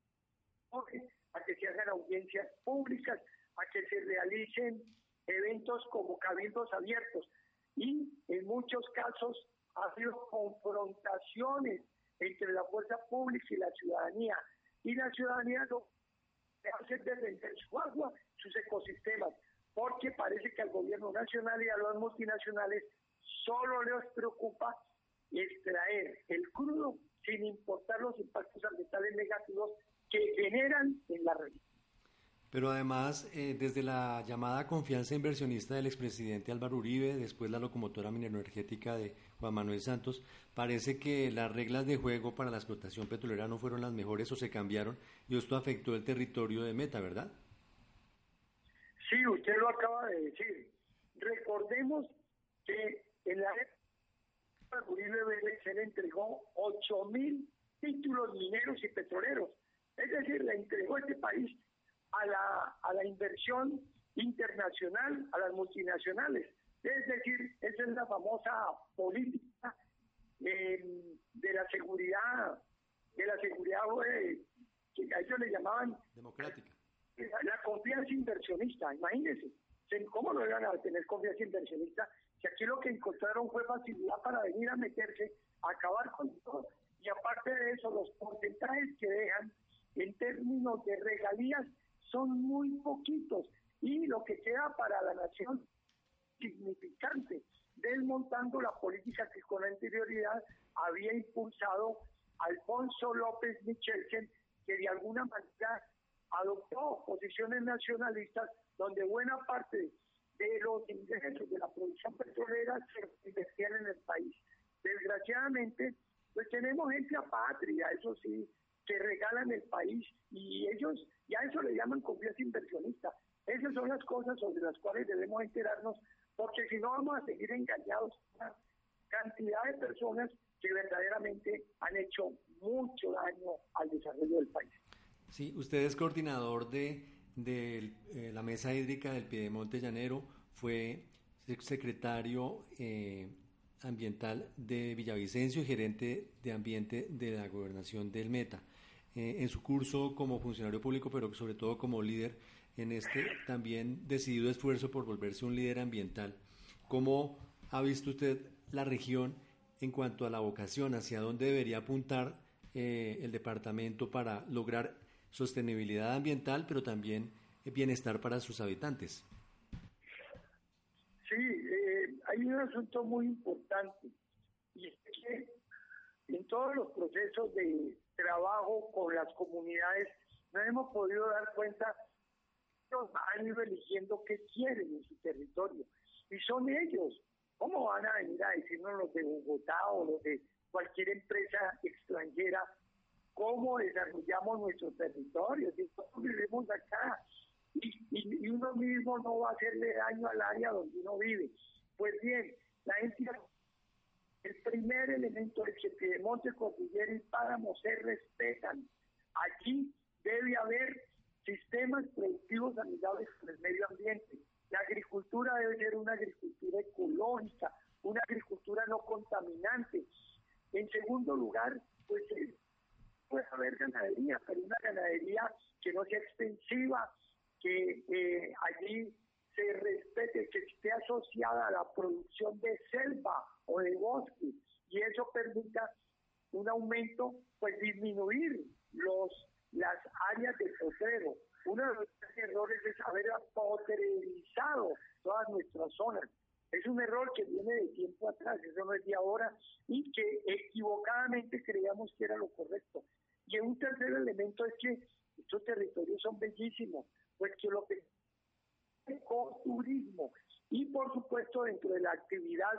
a que se hagan audiencias públicas, a que se realicen eventos como cabildos abiertos. Y en muchos casos ha habido confrontaciones entre la fuerza pública y la ciudadanía. Y la ciudadanía no hace defender su agua, sus ecosistemas, porque parece que al gobierno nacional y a los multinacionales solo les preocupa extraer el crudo sin importar los impactos ambientales negativos que generan en la región. Pero además, eh, desde la llamada confianza inversionista del expresidente Álvaro Uribe, después la locomotora mineroenergética de Juan Manuel Santos, parece que las reglas de juego para la explotación petrolera no fueron las mejores o se cambiaron y esto afectó el territorio de Meta, ¿verdad? Sí, usted lo acaba de decir. Recordemos que en la época se le entregó 8 mil títulos mineros y petroleros. Es decir, le entregó este país a la, a la inversión internacional, a las multinacionales. Es decir, esa es la famosa política eh, de la seguridad, de la seguridad eh, que a ellos le llamaban democrática. La confianza inversionista, imagínense, ¿cómo no iban a tener confianza inversionista? Si aquí lo que encontraron fue facilidad para venir a meterse, a acabar con todo. Y aparte de eso, los porcentajes que dejan en términos de regalías son muy poquitos y lo que queda para la nación significante, desmontando la política que con anterioridad había impulsado Alfonso López Michelsen, que de alguna manera adoptó posiciones nacionalistas donde buena parte de los ingresos de la producción petrolera se investían en el país. Desgraciadamente, pues tenemos gente apátrida, eso sí, que regalan el país y ellos ya eso le llaman confianza inversionista. Esas son las cosas sobre las cuales debemos enterarnos, porque si no vamos a seguir engañados una cantidad de personas que verdaderamente han hecho mucho daño al desarrollo del país. Sí, usted es coordinador de, de eh, la Mesa Hídrica del Piedemonte Llanero, fue secretario eh, ambiental de Villavicencio y gerente de ambiente de la gobernación del Meta. Eh, en su curso como funcionario público, pero sobre todo como líder en este también decidido esfuerzo por volverse un líder ambiental. ¿Cómo ha visto usted la región en cuanto a la vocación, hacia dónde debería apuntar el departamento para lograr sostenibilidad ambiental, pero también bienestar para sus habitantes. Sí, eh, hay un asunto muy importante y es que en todos los procesos de trabajo con las comunidades no hemos podido dar cuenta ellos han ido eligiendo qué quieren en su territorio y son ellos. ¿Cómo van a venir a decirnos los de Bogotá o los de cualquier empresa extranjera cómo desarrollamos nuestro territorio, si todos vivimos acá y, uno mismo no va a hacerle daño al área donde uno vive. Pues bien, la entidad, el primer elemento es que Piedemonte, Cordillera y Páramo se respetan. Aquí debe haber sistemas productivos amigables con el medio ambiente. La agricultura debe ser una agricultura ecológica, una agricultura no contaminante. En segundo lugar, pues puede haber ganadería, pero una ganadería que no sea extensiva, que eh, allí se respete, que esté asociada a la producción de selva o de bosque y eso permita un aumento, pues disminuir los las áreas de potrero. Uno de los errores es haber apotrerizado todas nuestras zonas. Es un error que viene de tiempo atrás, eso no es de ahora, y que equivocadamente creíamos que era lo correcto. Y un tercer elemento es que estos territorios son bellísimos, pues que lo que es turismo y por supuesto dentro de la actividad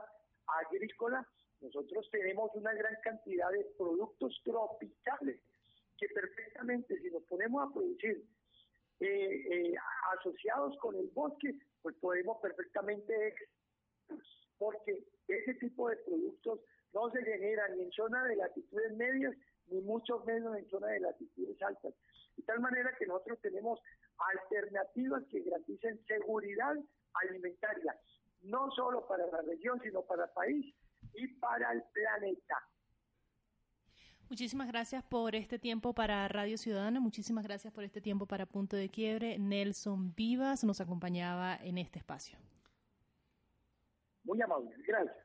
agrícola nosotros tenemos una gran cantidad de productos tropicales que perfectamente si nos ponemos a producir eh, eh, asociados con el bosque, pues podemos perfectamente porque ese tipo de productos no se generan ni en zona de latitudes medias ni mucho menos en zona de latitudes altas. De tal manera que nosotros tenemos alternativas que garanticen seguridad alimentaria, no solo para la región, sino para el país y para el planeta. Muchísimas gracias por este tiempo para Radio Ciudadana, muchísimas gracias por este tiempo para Punto de Quiebre. Nelson Vivas nos acompañaba en este espacio. Muy amable, gracias.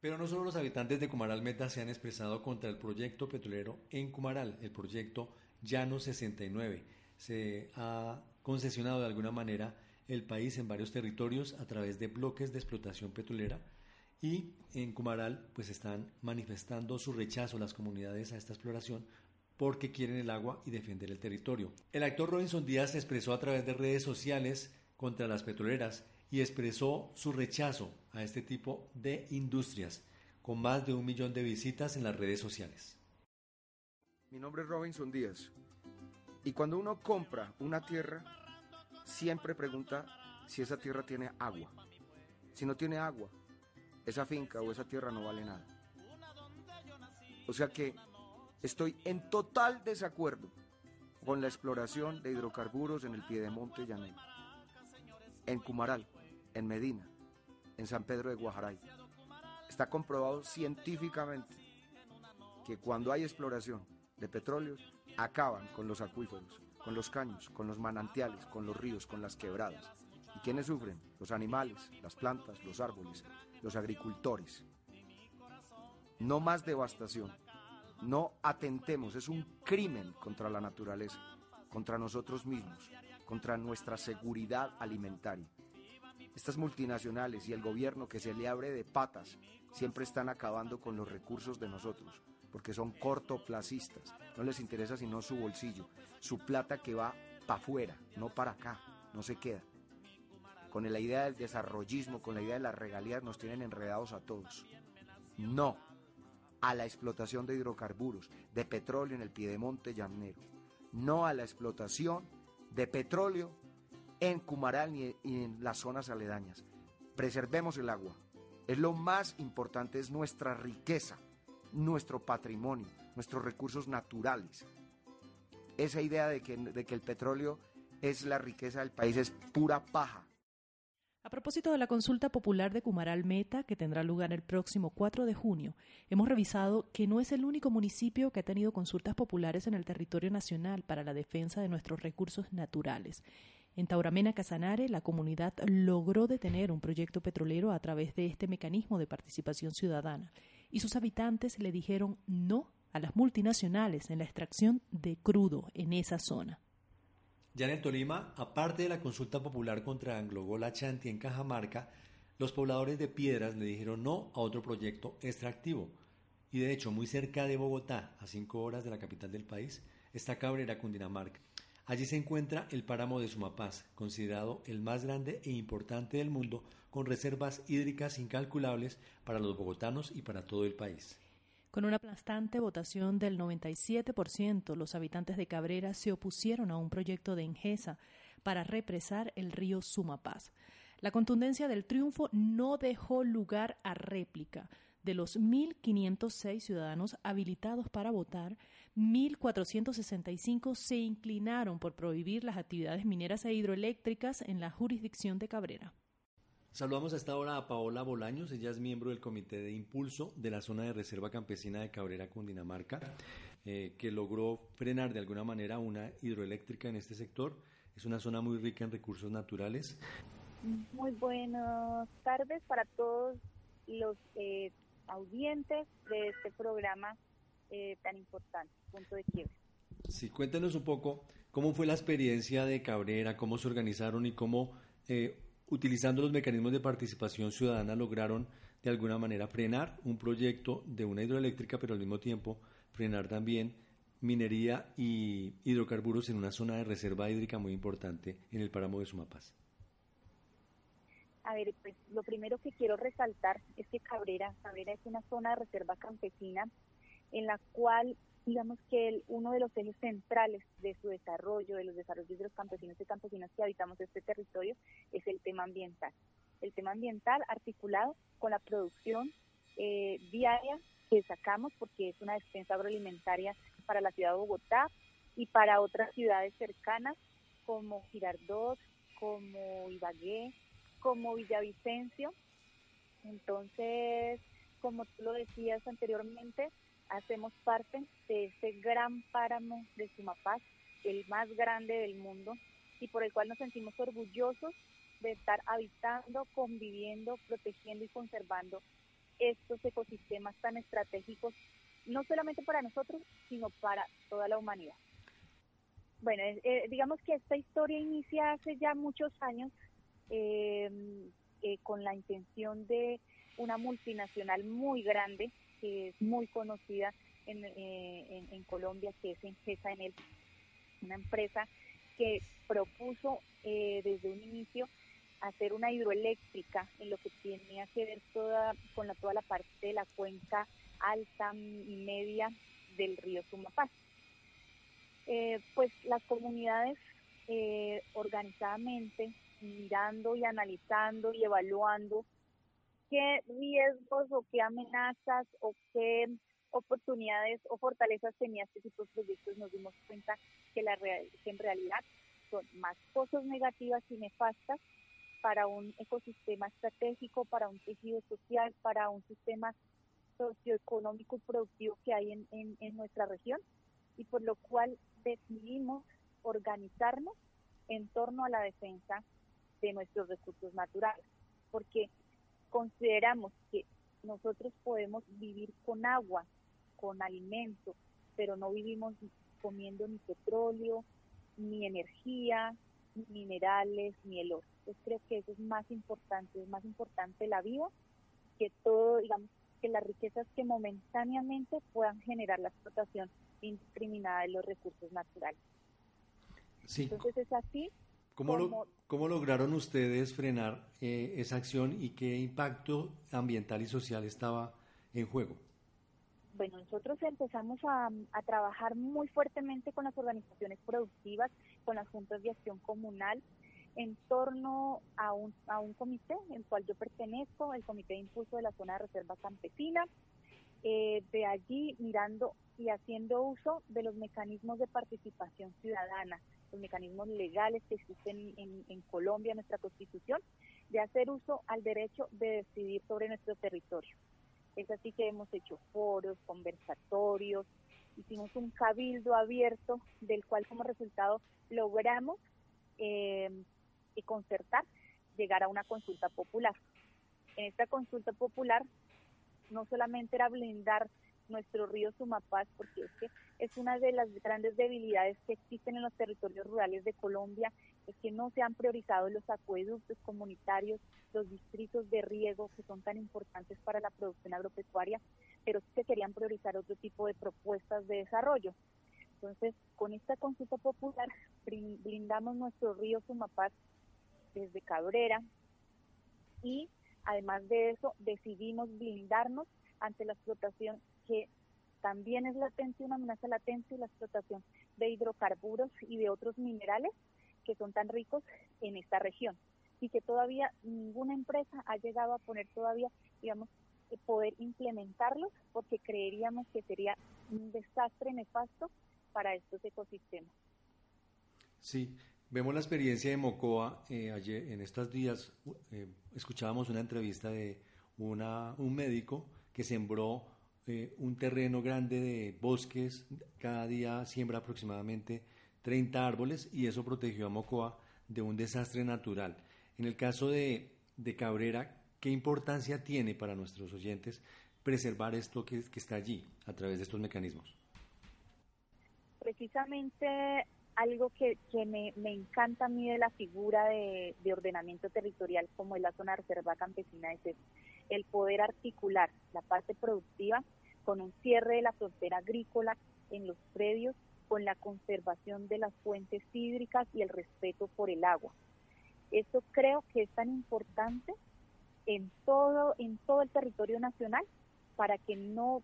Pero no solo los habitantes de Cumaral Meta se han expresado contra el proyecto petrolero en Cumaral, el proyecto Llano 69. Se ha concesionado de alguna manera el país en varios territorios a través de bloques de explotación petrolera y en Cumaral pues están manifestando su rechazo las comunidades a esta exploración porque quieren el agua y defender el territorio. El actor Robinson Díaz se expresó a través de redes sociales contra las petroleras y expresó su rechazo a este tipo de industrias, con más de un millón de visitas en las redes sociales. Mi nombre es Robinson Díaz y cuando uno compra una tierra, siempre pregunta si esa tierra tiene agua. Si no tiene agua, esa finca o esa tierra no vale nada. O sea que estoy en total desacuerdo con la exploración de hidrocarburos en el Piedemonte Llanero, en Cumaral, en Medina, en San Pedro de Guajaray. Está comprobado científicamente que cuando hay exploración de petróleo, acaban con los acuíferos, con los caños, con los manantiales, con los ríos, con las quebradas. ¿Y quiénes sufren? Los animales, las plantas, los árboles, los agricultores. No más devastación. No atentemos, es un crimen contra la naturaleza, contra nosotros mismos, contra nuestra seguridad alimentaria. Estas multinacionales y el gobierno que se le abre de patas siempre están acabando con los recursos de nosotros, porque son cortoplacistas, no les interesa sino su bolsillo, su plata que va para afuera, no para acá, no se queda. Con la idea del desarrollismo, con la idea de las regalías nos tienen enredados a todos. No a la explotación de hidrocarburos, de petróleo en el piedemonte llanero, no a la explotación de petróleo en Cumaral y en las zonas aledañas. Preservemos el agua. Es lo más importante, es nuestra riqueza, nuestro patrimonio, nuestros recursos naturales. Esa idea de que, de que el petróleo es la riqueza del país es pura paja. A propósito de la consulta popular de Cumaral Meta, que tendrá lugar el próximo 4 de junio, hemos revisado que no es el único municipio que ha tenido consultas populares en el territorio nacional para la defensa de nuestros recursos naturales. En Tauramena, Casanare, la comunidad logró detener un proyecto petrolero a través de este mecanismo de participación ciudadana y sus habitantes le dijeron no a las multinacionales en la extracción de crudo en esa zona. Ya en el Tolima, aparte de la consulta popular contra Anglogola Chanti en Cajamarca, los pobladores de Piedras le dijeron no a otro proyecto extractivo. Y de hecho, muy cerca de Bogotá, a cinco horas de la capital del país, está Cabrera, Cundinamarca. Allí se encuentra el páramo de Sumapaz, considerado el más grande e importante del mundo, con reservas hídricas incalculables para los bogotanos y para todo el país. Con una aplastante votación del 97%, los habitantes de Cabrera se opusieron a un proyecto de Engesa para represar el río Sumapaz. La contundencia del triunfo no dejó lugar a réplica. De los 1.506 ciudadanos habilitados para votar, 1.465 se inclinaron por prohibir las actividades mineras e hidroeléctricas en la jurisdicción de Cabrera. Saludamos a esta hora a Paola Bolaños, ella es miembro del Comité de Impulso de la Zona de Reserva Campesina de Cabrera, Cundinamarca, eh, que logró frenar de alguna manera una hidroeléctrica en este sector. Es una zona muy rica en recursos naturales. Muy buenas tardes para todos los eh, audientes de este programa eh, tan importante, Punto de Quiebre. Sí, cuéntenos un poco cómo fue la experiencia de Cabrera, cómo se organizaron y cómo utilizando los mecanismos de participación ciudadana, lograron de alguna manera frenar un proyecto de una hidroeléctrica, pero al mismo tiempo frenar también minería y hidrocarburos en una zona de reserva hídrica muy importante en el páramo de Sumapaz. A ver, pues lo primero que quiero resaltar es que Cabrera, Cabrera es una zona de reserva campesina en la cual digamos que uno de los ejes centrales de su desarrollo, de los desarrollos de los campesinos y campesinas que habitamos este territorio, es el tema ambiental. El tema ambiental articulado con la producción eh, diaria que sacamos, porque es una despensa agroalimentaria para la ciudad de Bogotá y para otras ciudades cercanas como Girardot, como Ibagué, como Villavicencio. Entonces, como tú lo decías anteriormente, hacemos parte de este gran páramo de Sumapaz, el más grande del mundo, y por el cual nos sentimos orgullosos de estar habitando, conviviendo, protegiendo y conservando estos ecosistemas tan estratégicos, no solamente para nosotros, sino para toda la humanidad. Bueno, eh, digamos que esta historia inicia hace ya muchos años eh, eh, con la intención de una multinacional muy grande que es muy conocida en, eh, en, Colombia, que es Engesa en una empresa que propuso eh, desde un inicio hacer una hidroeléctrica en lo que tenía que ver toda con la, toda la parte de la cuenca alta y media del río Sumapaz. Eh, pues las comunidades organizadamente mirando y analizando y evaluando qué riesgos o qué amenazas o qué oportunidades o fortalezas tenía este tipo de proyectos, nos dimos cuenta que, la que en realidad son más cosas negativas y nefastas para un ecosistema estratégico, para un tejido social, para un sistema socioeconómico y productivo que hay en, en, nuestra región y por lo cual decidimos organizarnos en torno a la defensa de nuestros recursos naturales, porque consideramos que nosotros podemos vivir con agua, con alimento, pero no vivimos comiendo ni petróleo, ni energía, ni minerales, ni el oro. Entonces creo que eso es más importante, es más importante la vida que todo, digamos, que las riquezas que momentáneamente puedan generar la explotación indiscriminada de los recursos naturales. Sí. Entonces es así. ¿Cómo, ¿Cómo lograron ustedes frenar eh, esa acción y qué impacto ambiental y social estaba en juego? Bueno, nosotros empezamos a, a, trabajar muy fuertemente con las organizaciones productivas, con las juntas de acción comunal, en torno a un, a un comité, en el cual yo pertenezco, el Comité de Impulso de la Zona de Reserva Campesina, eh, de allí mirando y haciendo uso de los mecanismos de participación ciudadana, los mecanismos legales que existen en, en Colombia, nuestra Constitución, de hacer uso al derecho de decidir sobre nuestro territorio. Es así que hemos hecho foros, conversatorios, hicimos un cabildo abierto del cual como resultado logramos eh, concertar llegar a una consulta popular. En esta consulta popular no solamente era blindar nuestro río Sumapaz, porque es que es una de las grandes debilidades que existen en los territorios rurales de Colombia, es que no se han priorizado los acueductos comunitarios, los distritos de riego que son tan importantes para la producción agropecuaria, pero sí se querían priorizar otro tipo de propuestas de desarrollo. Entonces, con esta consulta popular blindamos nuestro río Sumapaz desde Cabrera y además de eso decidimos blindarnos ante la explotación que también es latente, una amenaza latente, la explotación de hidrocarburos y de otros minerales que son tan ricos en esta región y que todavía ninguna empresa ha llegado a poner todavía, digamos, poder implementarlos porque creeríamos que sería un desastre nefasto para estos ecosistemas. Sí, vemos la experiencia de Mocoa. Eh, ayer, en estos días eh, escuchábamos una entrevista de una, un médico que sembró eh, un terreno grande de bosques, cada día siembra aproximadamente 30 árboles y eso protegió a Mocoa de un desastre natural. En el caso de, de Cabrera, ¿qué importancia tiene para nuestros oyentes preservar esto que, que está allí a través de estos mecanismos? precisamente algo que, me, encanta a mí de la figura de, ordenamiento territorial como es la zona de reserva campesina es el poder articular la parte productiva con un cierre de la frontera agrícola en los predios, con la conservación de las fuentes hídricas y el respeto por el agua. Eso creo que es tan importante en todo, en todo el territorio nacional para que no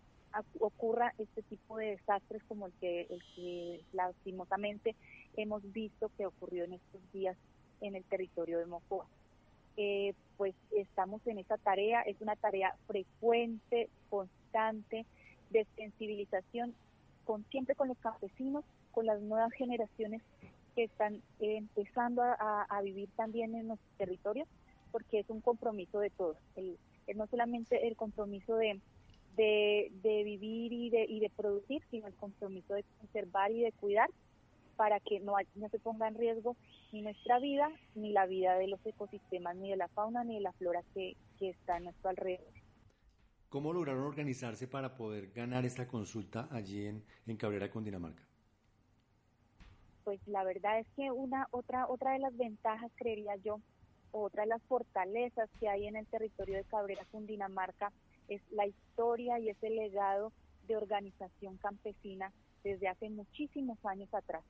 ocurra este tipo de desastres como el que, el que lastimosamente hemos visto que ocurrió en estos días en el territorio de Mocoa. Eh, pues estamos en esa tarea, es una tarea frecuente, constante, de sensibilización, con, siempre con los campesinos, con las nuevas generaciones que están empezando a, vivir también en nuestro territorio, porque es un compromiso de todos. El, no solamente el compromiso de, de, vivir y de, y de producir, sino el compromiso de conservar y de cuidar para que no, no se ponga en riesgo ni nuestra vida, ni la vida de los ecosistemas, ni de la fauna, ni de la flora que, que está a nuestro alrededor. ¿Cómo lograron organizarse para poder ganar esta consulta allí en, en Cabrera, Cundinamarca? Pues la verdad es que una otra otra de las ventajas, creería yo, otra de las fortalezas que hay en el territorio de Cabrera, Cundinamarca, es la historia y ese legado de organización campesina desde hace muchísimos años atrás.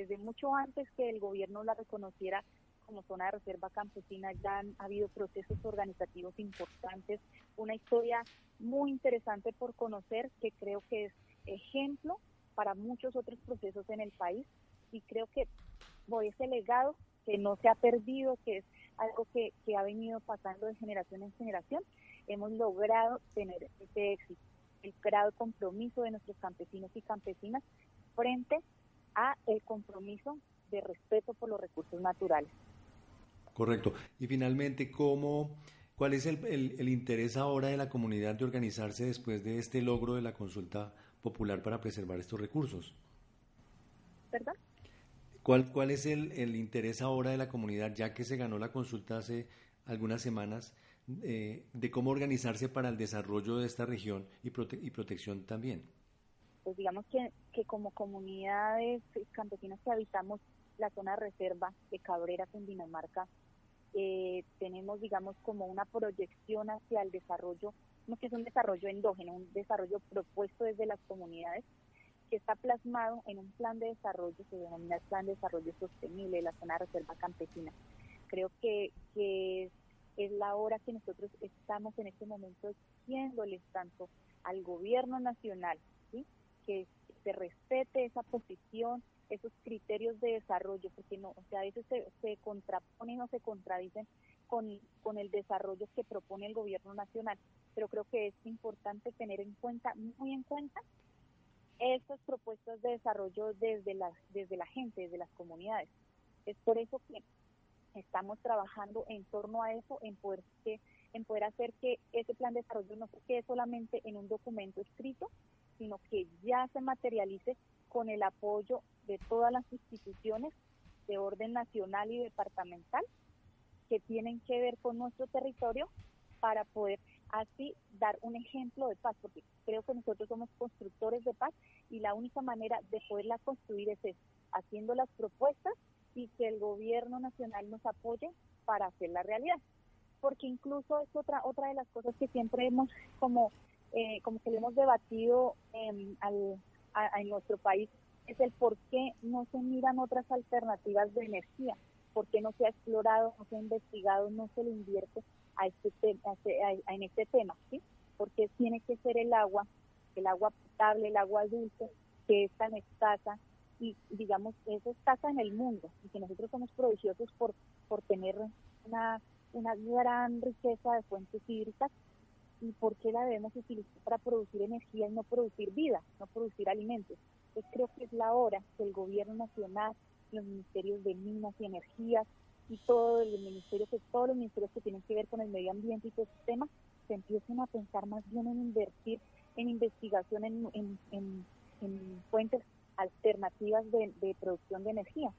Desde mucho antes que el gobierno la reconociera como zona de reserva campesina ya han habido procesos organizativos importantes, una historia muy interesante por conocer que creo que es ejemplo para muchos otros procesos en el país y creo que por ese legado que no se ha perdido, que es algo que, que ha venido pasando de generación en generación, hemos logrado tener ese éxito, el grado de compromiso de nuestros campesinos y campesinas frente a el compromiso de respeto por los recursos naturales. Correcto. Y finalmente, ¿cómo, ¿cuál es el, el, interés ahora de la comunidad de organizarse después de este logro de la consulta popular para preservar estos recursos? ¿Perdón? ¿Cuál, cuál es el, el interés ahora de la comunidad, ya que se ganó la consulta hace algunas semanas, eh, de cómo organizarse para el desarrollo de esta región y, prote y protección también? Pues digamos que, que como comunidades campesinas que habitamos la zona reserva de Cabrera, Dinamarca, eh, tenemos, digamos, como una proyección hacia el desarrollo, no que es un desarrollo endógeno, un desarrollo propuesto desde las comunidades, que está plasmado en un plan de desarrollo, se denomina el Plan de Desarrollo Sostenible de la zona de reserva campesina. Creo que, que es la hora que nosotros estamos en este momento exigiéndoles tanto al gobierno nacional. Que se respete esa posición, esos criterios de desarrollo, porque no, o sea, a veces se, se contraponen o se contradicen con, con el desarrollo que propone el gobierno nacional. Pero creo que es importante tener en cuenta, muy en cuenta, esas propuestas de desarrollo desde la, desde la gente, desde las comunidades. Es por eso que estamos trabajando en torno a eso, en poder, que, en poder hacer que ese plan de desarrollo no se quede solamente en un documento escrito, sino que ya se materialice con el apoyo de todas las instituciones de orden nacional y departamental que tienen que ver con nuestro territorio para poder así dar un ejemplo de paz, porque creo que nosotros somos constructores de paz y la única manera de poderla construir es haciendo las propuestas y que el gobierno nacional nos apoye para hacer la realidad. Porque incluso es otra otra de las cosas que siempre hemos como eh, como que le hemos debatido en nuestro país es el por qué no se miran otras alternativas de energía, por qué no se ha explorado, no se ha investigado, no se le invierte a este a, en este tema, ¿sí? Porque tiene que ser el agua, el agua potable, el agua dulce, que es tan escasa y digamos es escasa en el mundo y que nosotros somos prodigiosos por por tener una una gran riqueza de fuentes hídricas y por qué la debemos utilizar para producir energía y no producir vida, no producir alimentos. Pues creo que es la hora que el gobierno nacional, los ministerios de minas y energías y todo el ministerio que todos los ministerios que tienen que ver con el medio ambiente y todo ese tema se empiecen a pensar más bien en invertir en investigación en, en, fuentes alternativas de, producción de energía.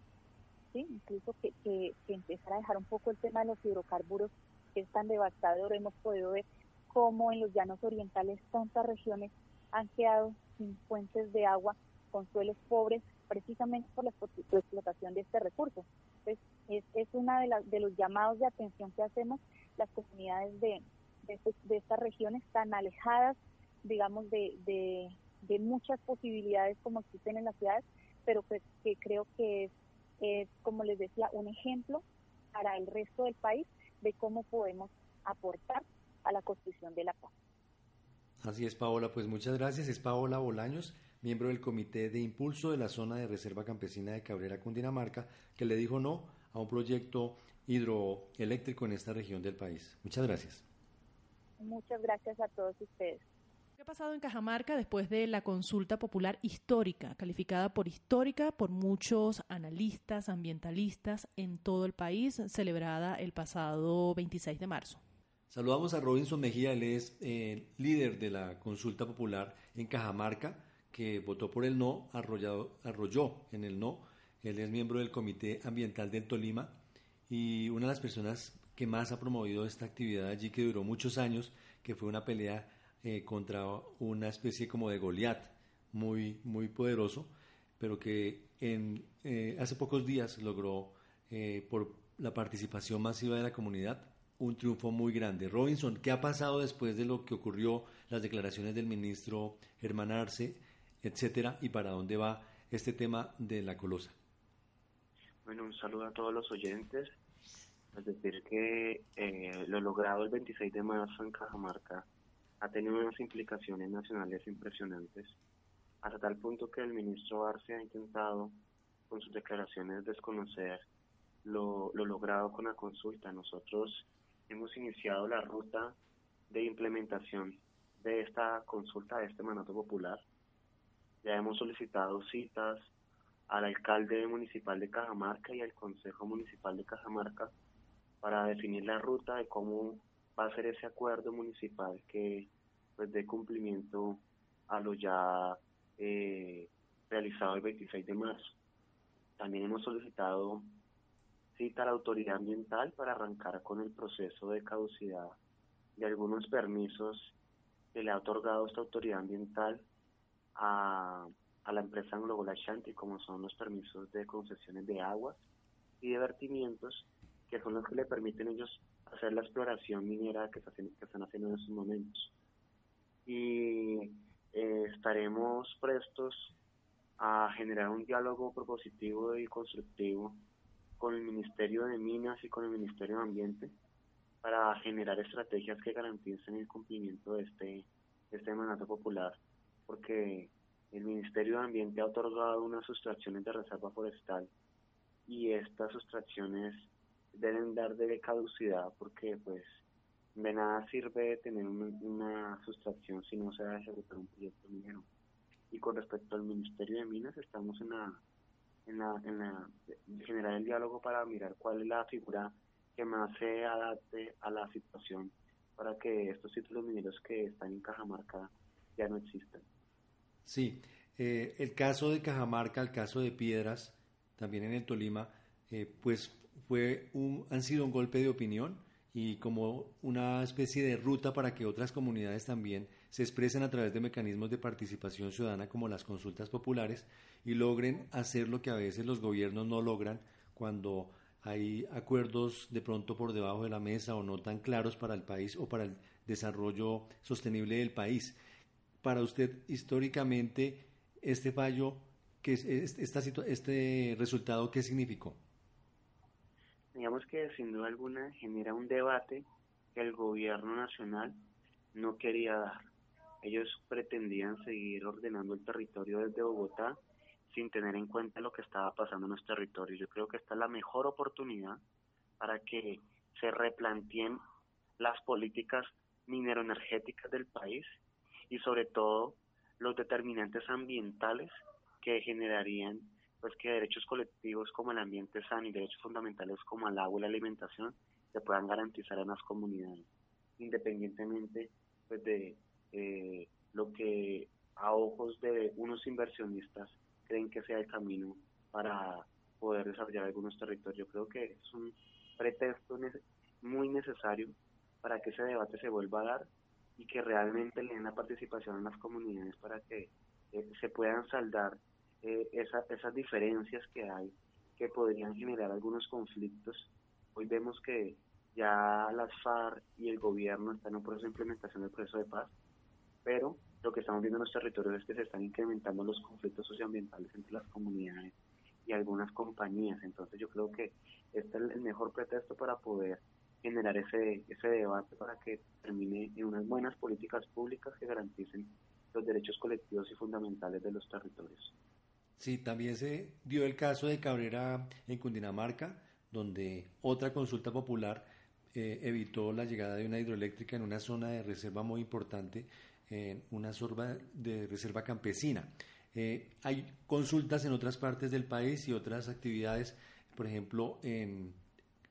¿sí? Incluso que, que, que empezar a dejar un poco el tema de los hidrocarburos que es tan devastador. Hemos podido ver cómo en los llanos orientales tantas regiones han quedado sin fuentes de agua con suelos pobres precisamente por la explotación de este recurso. Entonces, es, es una de, de los llamados de atención que hacemos las comunidades de, de, este, estas regiones tan alejadas, digamos, de, de, muchas posibilidades como existen en las ciudades, pero que, que creo que es, es, como les decía, un ejemplo para el resto del país de cómo podemos aportar a la construcción de la paz. Así es, Paola. Pues muchas gracias. Es Paola Bolaños miembro del Comité de Impulso de la Zona de Reserva Campesina de Cabrera, Cundinamarca, que le dijo no a un proyecto hidroeléctrico en esta región del país. Muchas gracias. Muchas gracias a todos ustedes. ¿Qué ha pasado en Cajamarca después de la consulta popular histórica, calificada por histórica por muchos analistas, ambientalistas en todo el país, celebrada el pasado 26 de marzo? Saludamos a Robinson Mejía, él es eh, líder de la consulta popular en Cajamarca que votó por el no, arrolló en el no. Él es miembro del Comité Ambiental del Tolima y una de las personas que más ha promovido esta actividad allí, que duró muchos años, que fue una pelea eh, contra una especie como de Goliat, muy, muy poderoso, pero que eh, hace pocos días logró, por la participación masiva de la comunidad, un triunfo muy grande. Robinson, ¿qué ha pasado después de lo que ocurrió, las declaraciones del ministro Germán Arce, etcétera, y para dónde va este tema de la colosa? Bueno, un saludo a todos los oyentes. Es decir, que eh, lo logrado el 26 de marzo en Cajamarca ha tenido unas implicaciones nacionales impresionantes, hasta tal punto que el ministro Arce ha intentado, con sus declaraciones, desconocer lo, lo logrado con la consulta. Nosotros hemos iniciado la ruta de implementación de esta consulta, de este mandato popular. Ya hemos solicitado citas al alcalde municipal de Cajamarca y al consejo municipal de Cajamarca para definir la ruta de cómo va a ser ese acuerdo municipal que pues dé cumplimiento a lo ya eh, realizado el 26 de marzo. También hemos solicitado cita a la autoridad ambiental para arrancar con el proceso de caducidad de algunos permisos que le ha otorgado esta autoridad ambiental a, a la empresa Anglo Ashanti, como son los permisos de concesiones de aguas y de vertimientos, que son los que le permiten ellos hacer la exploración minera que, que están haciendo en estos momentos. Y eh, estaremos prestos a generar un diálogo propositivo y constructivo con el Ministerio de Minas y con el Ministerio de Ambiente para generar estrategias que garanticen el cumplimiento de este, este mandato popular, porque el Ministerio de Ambiente ha otorgado unas sustracciones de reserva forestal y estas sustracciones deben dar de caducidad porque pues de nada sirve tener una, sustracción si no se va a ejecutar un proyecto minero. Y con respecto al Ministerio de Minas estamos en la en, la, en la, generar el diálogo para mirar cuál es la figura que más se adapte a la situación para que estos títulos mineros que están en Cajamarca ya no existan. Sí, eh, el caso de Cajamarca, el caso de Piedras, también en el Tolima, eh, pues fue un, han sido un golpe de opinión y como una especie de ruta para que otras comunidades también se expresen a través de mecanismos de participación ciudadana como las consultas populares y logren hacer lo que a veces los gobiernos no logran cuando hay acuerdos de pronto por debajo de la mesa o no tan claros para el país o para el desarrollo sostenible del país. Para usted, históricamente, este fallo, que esta, este resultado, ¿qué significó? Digamos que sin duda alguna genera un debate que el gobierno nacional no quería dar. Ellos pretendían seguir ordenando el territorio desde Bogotá sin tener en cuenta lo que estaba pasando en los territorios. Yo creo que esta es la mejor oportunidad para que se replanteen las políticas mineroenergéticas del país y sobre todo los determinantes ambientales que generarían pues que derechos colectivos como el ambiente sano y derechos fundamentales como el agua y la alimentación se puedan garantizar en las comunidades independientemente pues de eh, lo que a ojos de unos inversionistas creen que sea el camino para poder desarrollar algunos territorios. Creo que es un pretexto muy necesario para que ese debate se vuelva a dar y que realmente le den la participación en las comunidades para que eh, se puedan saldar eh, esas diferencias que hay que podrían generar algunos conflictos. Hoy vemos que ya las FARC y el gobierno están en un proceso de implementación del proceso de paz, pero lo que estamos viendo en los territorios es que se están incrementando los conflictos socioambientales entre las comunidades y algunas compañías. Entonces yo creo que este es el mejor pretexto para poder generar ese, ese debate para que termine en unas buenas políticas públicas que garanticen los derechos colectivos y fundamentales de los territorios. Sí, también se dio el caso de Cabrera en Cundinamarca, donde otra consulta popular eh, evitó la llegada de una hidroeléctrica en una zona de reserva muy importante una sorba de reserva campesina. Eh, hay consultas en otras partes del país y otras actividades, por ejemplo, en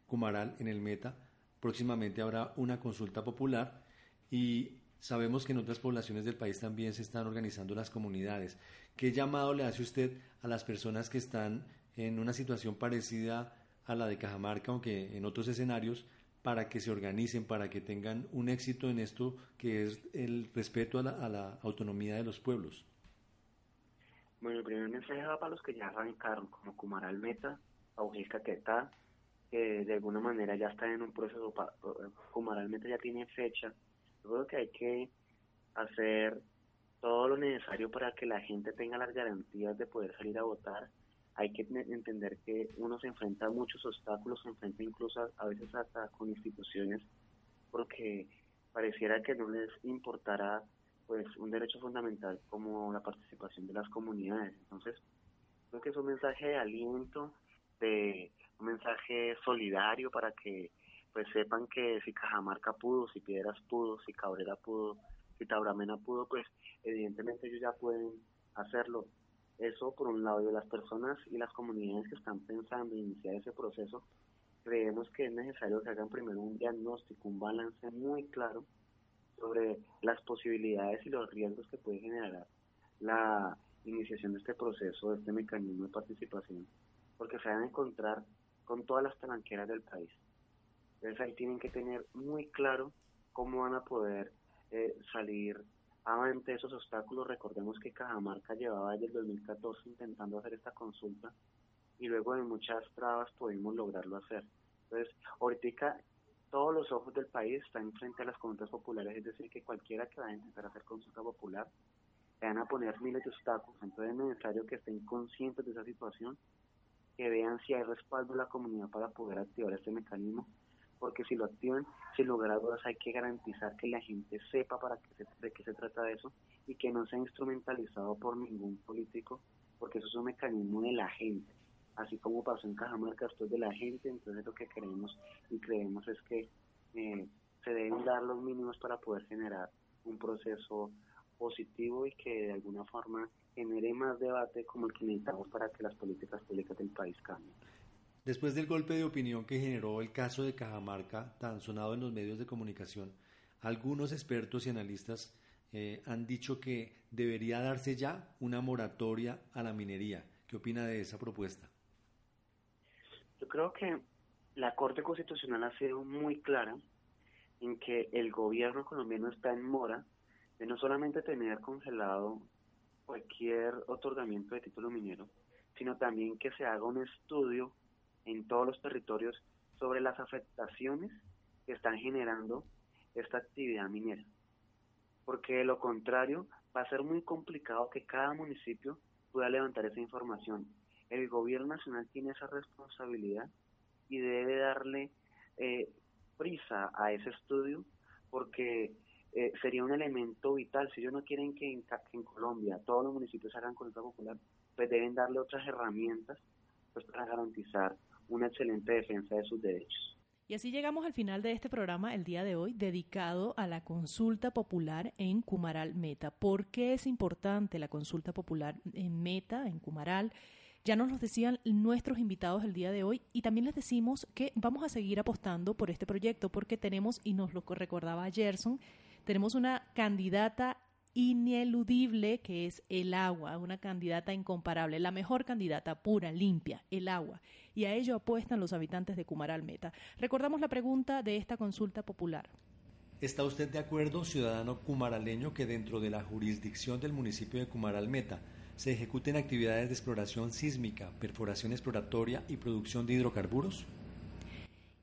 Cumaral, en el Meta, próximamente habrá una consulta popular y sabemos que en otras poblaciones del país también se están organizando las comunidades. ¿Qué llamado le hace usted a las personas que están en una situación parecida a la de Cajamarca, aunque en otros escenarios, para que se organicen, para que tengan un éxito en esto que es el respeto a la, autonomía de los pueblos? Bueno, el primer mensaje va para los que ya arrancaron, como Cumaral Meta, Aujil Caquetá, que de alguna manera ya está en un proceso, Cumaralmente ya tiene fecha. Yo creo que hay que hacer todo lo necesario para que la gente tenga las garantías de poder salir a votar. Hay que entender que uno se enfrenta a muchos obstáculos, se enfrenta incluso a, veces hasta con instituciones, porque pareciera que no les importará pues un derecho fundamental como la participación de las comunidades. Entonces, creo que es un mensaje de aliento, de un mensaje solidario para que pues sepan que si Cajamarca pudo, si Piedras pudo, si Cabrera pudo, si Tabramena pudo, pues evidentemente ellos ya pueden hacerlo. Eso por un lado, de las personas y las comunidades que están pensando en iniciar ese proceso, creemos que es necesario que hagan primero un diagnóstico, un balance muy claro sobre las posibilidades y los riesgos que puede generar la iniciación de este proceso, de este mecanismo de participación, porque se van a encontrar con todas las tranqueras del país. Entonces ahí tienen que tener muy claro cómo van a poder eh, salir ante esos obstáculos. Recordemos que Cajamarca llevaba desde el 2014 intentando hacer esta consulta y luego de muchas trabas pudimos lograrlo hacer. Entonces, ahorita todos los ojos del país están frente a las consultas populares, es decir, que cualquiera que vaya a intentar hacer consulta popular le van a poner miles de obstáculos. Entonces es necesario que estén conscientes de esa situación, que vean si hay respaldo de la comunidad para poder activar este mecanismo porque si lo activan, sin lugar dudas hay que garantizar que la gente sepa para qué de qué se trata eso y que no sea instrumentalizado por ningún político, porque eso es un mecanismo de la gente. Así como pasó en Cajamarca, esto es de la gente, entonces lo que queremos y creemos es que eh, se deben dar los mínimos para poder generar un proceso positivo y que de alguna forma genere más debate como el que necesitamos para que las políticas públicas del país cambien. Después del golpe de opinión que generó el caso de Cajamarca, tan sonado en los medios de comunicación, algunos expertos y analistas eh, han dicho que debería darse ya una moratoria a la minería. ¿Qué opina de esa propuesta? Yo creo que la Corte Constitucional ha sido muy clara en que el gobierno colombiano está en mora de no solamente tener congelado cualquier otorgamiento de título minero, sino también que se haga un estudio en todos los territorios sobre las afectaciones que están generando esta actividad minera. Porque de lo contrario, va a ser muy complicado que cada municipio pueda levantar esa información. El gobierno nacional tiene esa responsabilidad y debe darle eh, prisa a ese estudio porque eh, sería un elemento vital. Si ellos no quieren que en, Colombia todos los municipios hagan consulta popular, pues deben darle otras herramientas pues, para garantizar una excelente defensa de sus derechos. Y así llegamos al final de este programa el día de hoy dedicado a la consulta popular en Cumaral Meta. ¿Por qué es importante la consulta popular en Meta, en Cumaral? Ya nos lo decían nuestros invitados el día de hoy y también les decimos que vamos a seguir apostando por este proyecto porque tenemos, y nos lo recordaba Gerson, tenemos una candidata ineludible que es el agua, una candidata incomparable, la mejor candidata pura, limpia, el agua. Y a ello apuestan los habitantes de Cumaral Meta. Recordamos la pregunta de esta consulta popular. ¿Está usted de acuerdo, ciudadano cumaraleño, que dentro de la jurisdicción del municipio de Cumaral Meta se ejecuten actividades de exploración sísmica, perforación exploratoria y producción de hidrocarburos?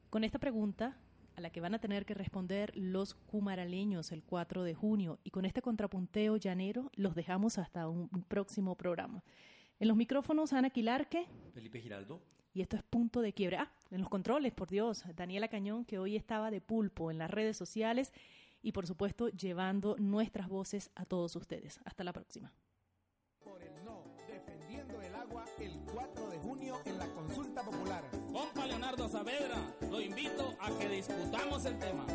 Con esta pregunta a la que van a tener que responder los cumaraleños el 4 de junio. Y con este contrapunteo llanero los dejamos hasta un próximo programa. En los micrófonos, Ana Quilarque. Felipe Giraldo. Y esto es punto de quiebre. Ah, en los controles, por Dios, Daniela Cañón, que hoy estaba de pulpo en las redes sociales y, por supuesto, llevando nuestras voces a todos ustedes. Hasta la próxima. Por el no, defendiendo el agua el 4 de junio en la consulta popular. Compa Leonardo Saavedra, lo invito a que discutamos el tema.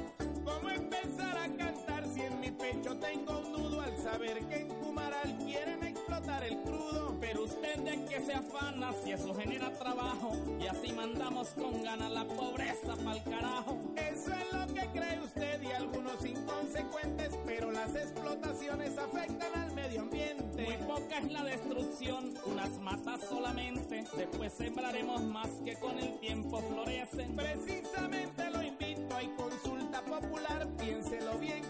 ¿Cómo empezar a cantar si en mi pecho tengo un nudo al saber que en Cumaral quieren explotar el crudo? Pero usted de que se afana si eso genera trabajo y así mandamos con ganas la pobreza pa'l carajo. Que cree usted y algunos inconsecuentes, pero las explotaciones afectan al medio ambiente. Muy poca es la destrucción, unas matas solamente, después sembraremos más que con el tiempo florecen. Precisamente lo invito, hay consulta popular, piénselo bien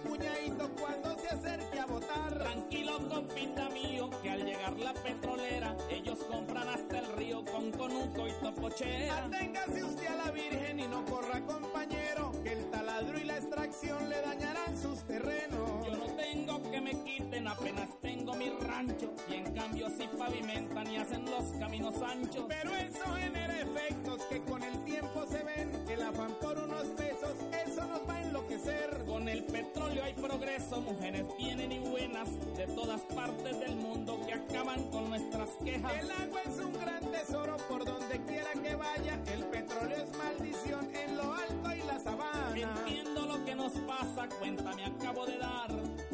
cuando se acerque a votar. Tranquilo compita mío, que al llegar la petrolera, ellos compran hasta el río con conuco y pochera. Aténgase usted a la Virgen y no corra, compañero, que el taladro y la extracción le dañarán sus terrenos. Yo no tengo que me quiten, apenas tengo mi rancho. Y en cambio si pavimentan y hacen los caminos anchos. Pero eso genera efectos que con el tiempo se ven. El afán por unos pesos, eso nos va a enloquecer. Con el petróleo hay progreso, mujeres vienen y buenas de todas partes del mundo que acaban con nuestras quejas. El agua es un gran tesoro por donde quiera que vaya. El petróleo es maldición en lo alto y la sabana. Entiendo lo que nos pasa, cuenta me acabo de dar.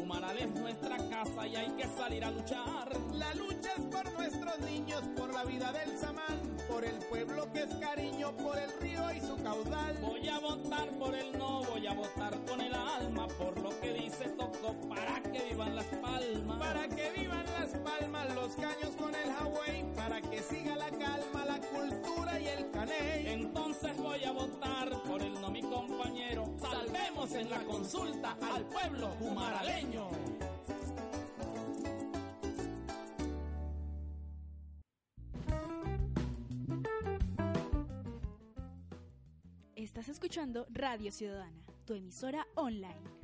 Humaral es nuestra casa y hay que salir a luchar. La lucha es por nuestros niños, por la vida del samán, por el pueblo que es cariño, por el río y su caudal. Voy a votar por el no, voy a votar con el alma, por lo que dice Toco, para que vivan las palmas. Para que vivan las palmas, los caños con el Hawaii, para que siga la calma, la cultura y el caney. Entonces voy a votar por el no, mi compañero. Salvemos en la consulta al pueblo humaraleño. Estás escuchando Radio Ciudadana, tu emisora online